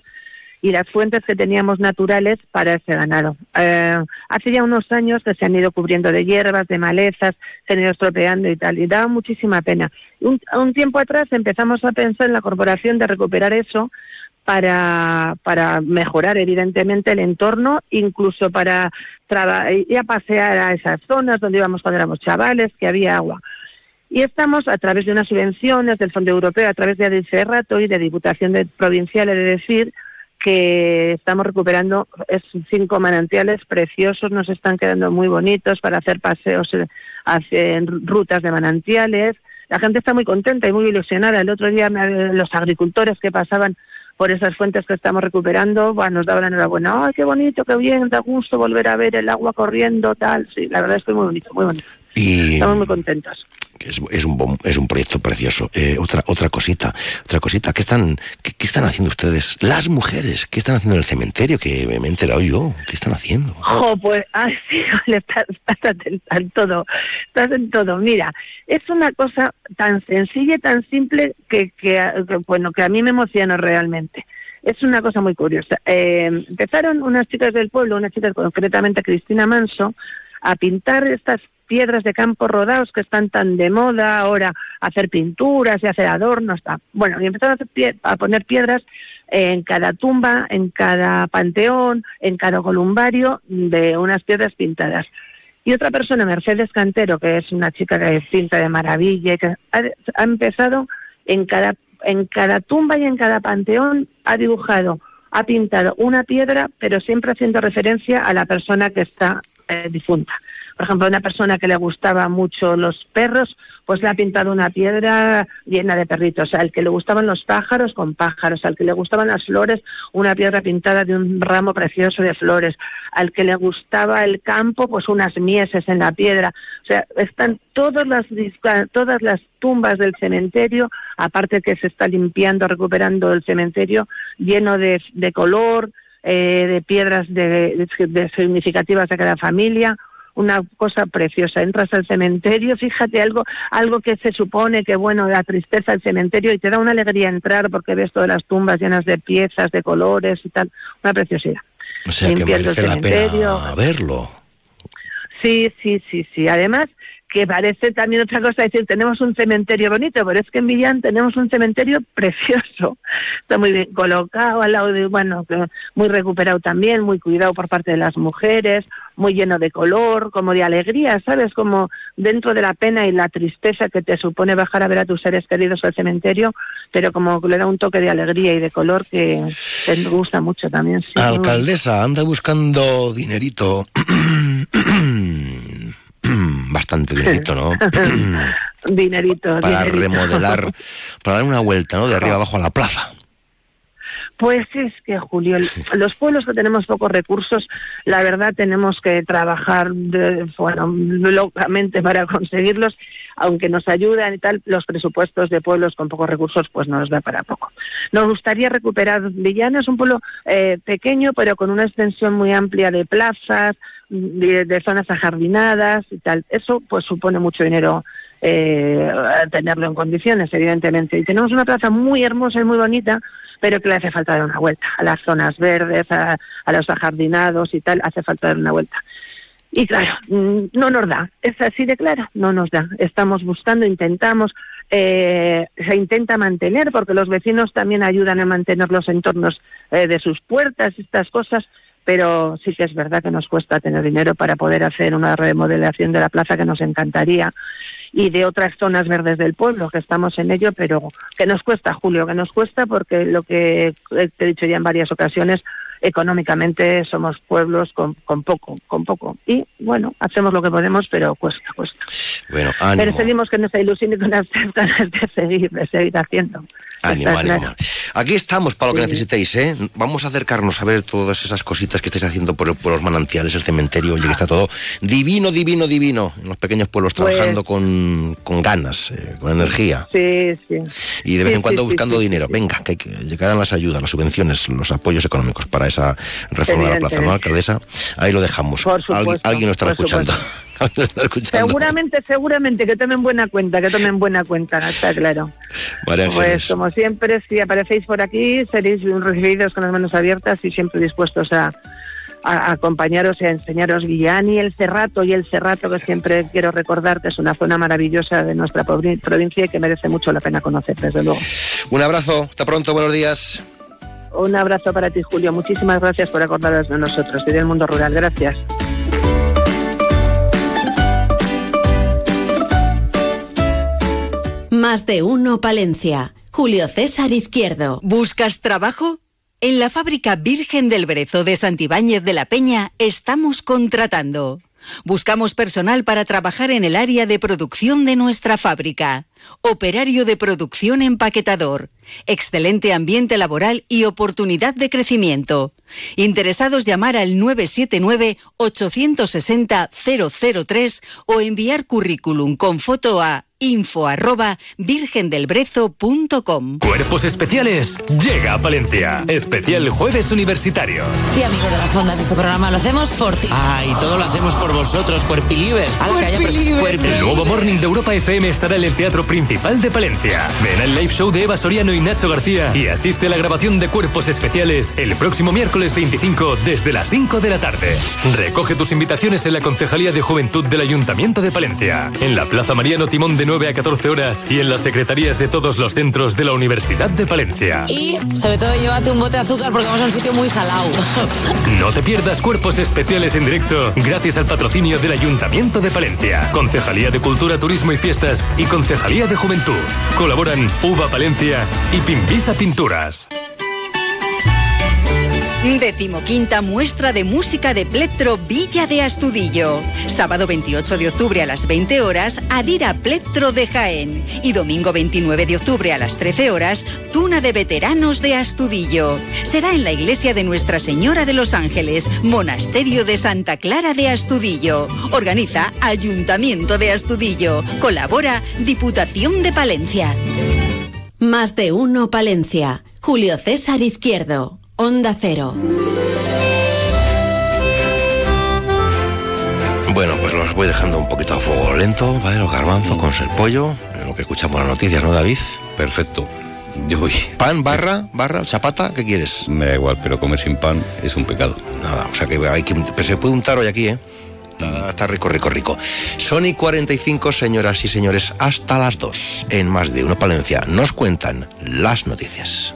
S31: y las fuentes que teníamos naturales para ese ganado. Eh, hace ya unos años que se han ido cubriendo de hierbas, de malezas, se han ido estropeando y tal, y daba muchísima pena. Un, un tiempo atrás empezamos a pensar en la corporación de recuperar eso para, para mejorar evidentemente el entorno, incluso para ir a pasear a esas zonas donde íbamos cuando éramos chavales, que había agua. Y estamos a través de unas subvenciones del Fondo Europeo, a través de Rato y de Diputación de Provincial, he de decir que estamos recuperando es, cinco manantiales preciosos, nos están quedando muy bonitos para hacer paseos, eh, hacer rutas de manantiales. La gente está muy contenta y muy ilusionada. El otro día los agricultores que pasaban por esas fuentes que estamos recuperando, bueno, nos daban enhorabuena. ¡Ay, qué bonito, qué bien! Da gusto volver a ver el agua corriendo, tal. Sí, la verdad es que muy bonito, muy bonito.
S4: Y...
S31: Estamos muy contentos
S4: es, es, un, es un proyecto precioso. Eh, otra, otra cosita, otra cosita. ¿Qué están, qué, están haciendo ustedes? Las mujeres, ¿qué están haciendo en el cementerio? Que me he enterado yo. ¿Qué están haciendo?
S31: Oh, pues, ah, sí, estás, estás en todo. Estás en todo. Mira, es una cosa tan sencilla tan simple que, que, bueno, que a mí me emociona realmente es una cosa muy curiosa. Eh, empezaron unas chicas del pueblo, una chica concretamente Cristina Manso, a pintar estas piedras de campo rodados que están tan de moda ahora, hacer pinturas y hacer adornos. Bueno, y empezaron a, poner piedras en cada tumba, en cada panteón, en cada columbario de unas piedras pintadas. Y otra persona, Mercedes Cantero, que es una chica que pinta de maravilla, que ha, empezado en cada, en cada tumba y en cada panteón, ha dibujado, ha pintado una piedra, pero siempre haciendo referencia a la persona que está eh, difunta. Por ejemplo, una persona que le gustaba mucho los perros, pues le ha pintado una piedra llena de perritos. Al que le gustaban los pájaros, con pájaros. Al que le gustaban las flores, una piedra pintada de un ramo precioso de flores. Al que le gustaba el campo, pues unas mieses en la piedra. O sea, están todas las, todas las tumbas del cementerio, aparte que se está limpiando, recuperando el cementerio, lleno de, color, eh, de piedras de, significativas de cada familia una cosa preciosa. Entras al cementerio, fíjate algo, algo que se supone que bueno, la tristeza del cementerio y te da una alegría entrar porque ves todas las tumbas llenas de piezas, de colores y tal, una preciosidad.
S4: O sea que merece la pena verlo.
S31: Sí, sí, sí, sí. Además, que parece también otra cosa decir, tenemos un cementerio bonito, pero es que en Villán tenemos un cementerio precioso. Está muy bien colocado, al lado de, bueno, muy recuperado también, muy cuidado por parte de las mujeres, muy lleno de color, como de alegría, ¿sabes? Como dentro de la pena y la tristeza que te supone bajar a ver a tus seres queridos al cementerio, pero como le da un toque de alegría y de color que te gusta mucho también. Sí,
S4: Alcaldesa, anda buscando dinerito. Bastante dinerito, ¿no?
S31: dinerito.
S4: Para remodelar, para dar una vuelta, ¿no? De arriba abajo a la plaza.
S31: Pues es que, Julio, los pueblos que tenemos pocos recursos, la verdad tenemos que trabajar, bueno, locamente para conseguirlos, aunque nos ayudan y tal, los presupuestos de pueblos con pocos recursos, pues no nos da para poco. Nos gustaría recuperar Villana, es un pueblo eh, pequeño, pero con una extensión muy amplia de plazas, de, zonas ajardinadas y tal. Eso pues supone mucho dinero eh, tenerlo en condiciones, evidentemente. Y tenemos una plaza muy hermosa y muy bonita, pero que le hace falta dar una vuelta. A las zonas verdes, a, los ajardinados y tal, hace falta dar una vuelta. Y claro, mm, no nos da, es así de claro, no nos da. Estamos buscando, intentamos, eh, se intenta mantener, porque los vecinos también ayudan a mantener los entornos eh, de sus puertas, estas cosas, pero sí que es verdad que nos cuesta tener dinero para poder hacer una remodelación de la plaza que nos encantaría y de otras zonas verdes del pueblo, que estamos en ello, pero que nos cuesta, Julio, que nos cuesta porque lo que te he dicho ya en varias ocasiones, económicamente somos pueblos con, con poco, con poco. Y bueno, hacemos lo que podemos, pero cuesta, cuesta.
S4: Bueno, ánimo.
S31: Pero seguimos con esa ilusión y con las ganas de seguir, de seguir haciendo.
S4: Ánimo, ánimo. Aquí estamos para lo que necesitéis, ¿eh? Vamos a acercarnos a ver todas esas cositas que estáis haciendo por, los manantiales, el cementerio, oye, que está todo divino, divino, divino, en los pequeños pueblos pues trabajando con, con, ganas, eh, con energía.
S31: Sí, sí.
S4: Y de vez en cuando buscando dinero. Venga, que, que, llegarán las ayudas, las subvenciones, los apoyos económicos para esa reforma de la plaza, ¿no, alcaldesa? Ahí lo dejamos.
S31: Por supuesto,
S4: alguien lo estará escuchando. nos está escuchando.
S31: Seguramente, seguramente que tomen buena cuenta, que tomen buena cuenta, está claro.
S4: María
S31: Pues
S4: Ángeles.
S31: como siempre, si aparecéis por aquí, seréis recibidos con las manos abiertas y siempre dispuestos a, a acompañaros y a enseñaros Guillán y el Cerrato y el Cerrato que siempre quiero recordar que es una zona maravillosa de nuestra provi- provincia y que merece mucho la pena conocer, desde luego.
S4: Un abrazo, hasta pronto, buenos días.
S31: Un abrazo para ti, Julio. Muchísimas gracias por acordaros de nosotros y del mundo rural. Gracias.
S3: Más de uno Palencia. Julio César Izquierdo.
S6: ¿Buscas trabajo? En la fábrica Virgen del Brezo de Santibáñez de la Peña estamos contratando. Buscamos personal para trabajar en el área de producción de nuestra fábrica. Operario de producción empaquetador. Excelente ambiente laboral y oportunidad de crecimiento. Interesados llamar al 979-860-003 o enviar currículum con foto a info arroba virgendelbrezo.com.
S10: Cuerpos Especiales llega a Palencia. Especial Jueves Universitarios.
S11: Sí, amigo de las ondas, este programa lo hacemos por ti.
S10: Ah, y todo lo hacemos por vosotros, Cuerpilibers.
S11: Cuerpilibers.
S10: El nuevo Morning de Europa FM estará en el Teatro Principal de Palencia. Ven al live show de Eva Soriano y Nacho García y asiste a la grabación de Cuerpos Especiales el próximo miércoles 25 desde las 5 de la tarde. Recoge tus invitaciones en la Concejalía de Juventud del Ayuntamiento de Palencia, en la Plaza Mariano Timón de 9 a 14 horas y en las secretarías de todos los centros de la Universidad de Palencia.
S11: Y sobre todo llévate un bote de azúcar porque vamos a un sitio muy salado.
S10: No te pierdas cuerpos especiales en directo gracias al patrocinio del Ayuntamiento de Palencia, Concejalía de Cultura, Turismo y Fiestas y Concejalía de Juventud. Colaboran Uva Palencia y Pimpisa Pinturas.
S6: Decimoquinta muestra de música de Plectro Villa de Astudillo. Sábado 28 de octubre a las 20 horas, Adira Plectro de Jaén. Y domingo 29 de octubre a las 13 horas, Tuna de Veteranos de Astudillo. Será en la iglesia de Nuestra Señora de los Ángeles, Monasterio de Santa Clara de Astudillo. Organiza Ayuntamiento de Astudillo. Colabora Diputación de Palencia.
S3: Más de uno Palencia. Julio César Izquierdo. Onda Cero.
S4: Bueno, pues los voy dejando un poquito a fuego lento, ¿vale? Los garbanzos con el pollo, en lo que escuchamos las noticias, ¿no, David?
S5: Perfecto. Yo voy.
S4: ¿Pan, barra, barra, chapata? ¿Qué quieres?
S5: Me da igual, pero comer sin pan es un pecado.
S4: Nada, o sea que hay que... Pero se puede untar hoy aquí, ¿eh? Está, está rico, rico, rico. Sony 45, señoras y señores, hasta las 2. En más de uno Palencia nos cuentan las noticias.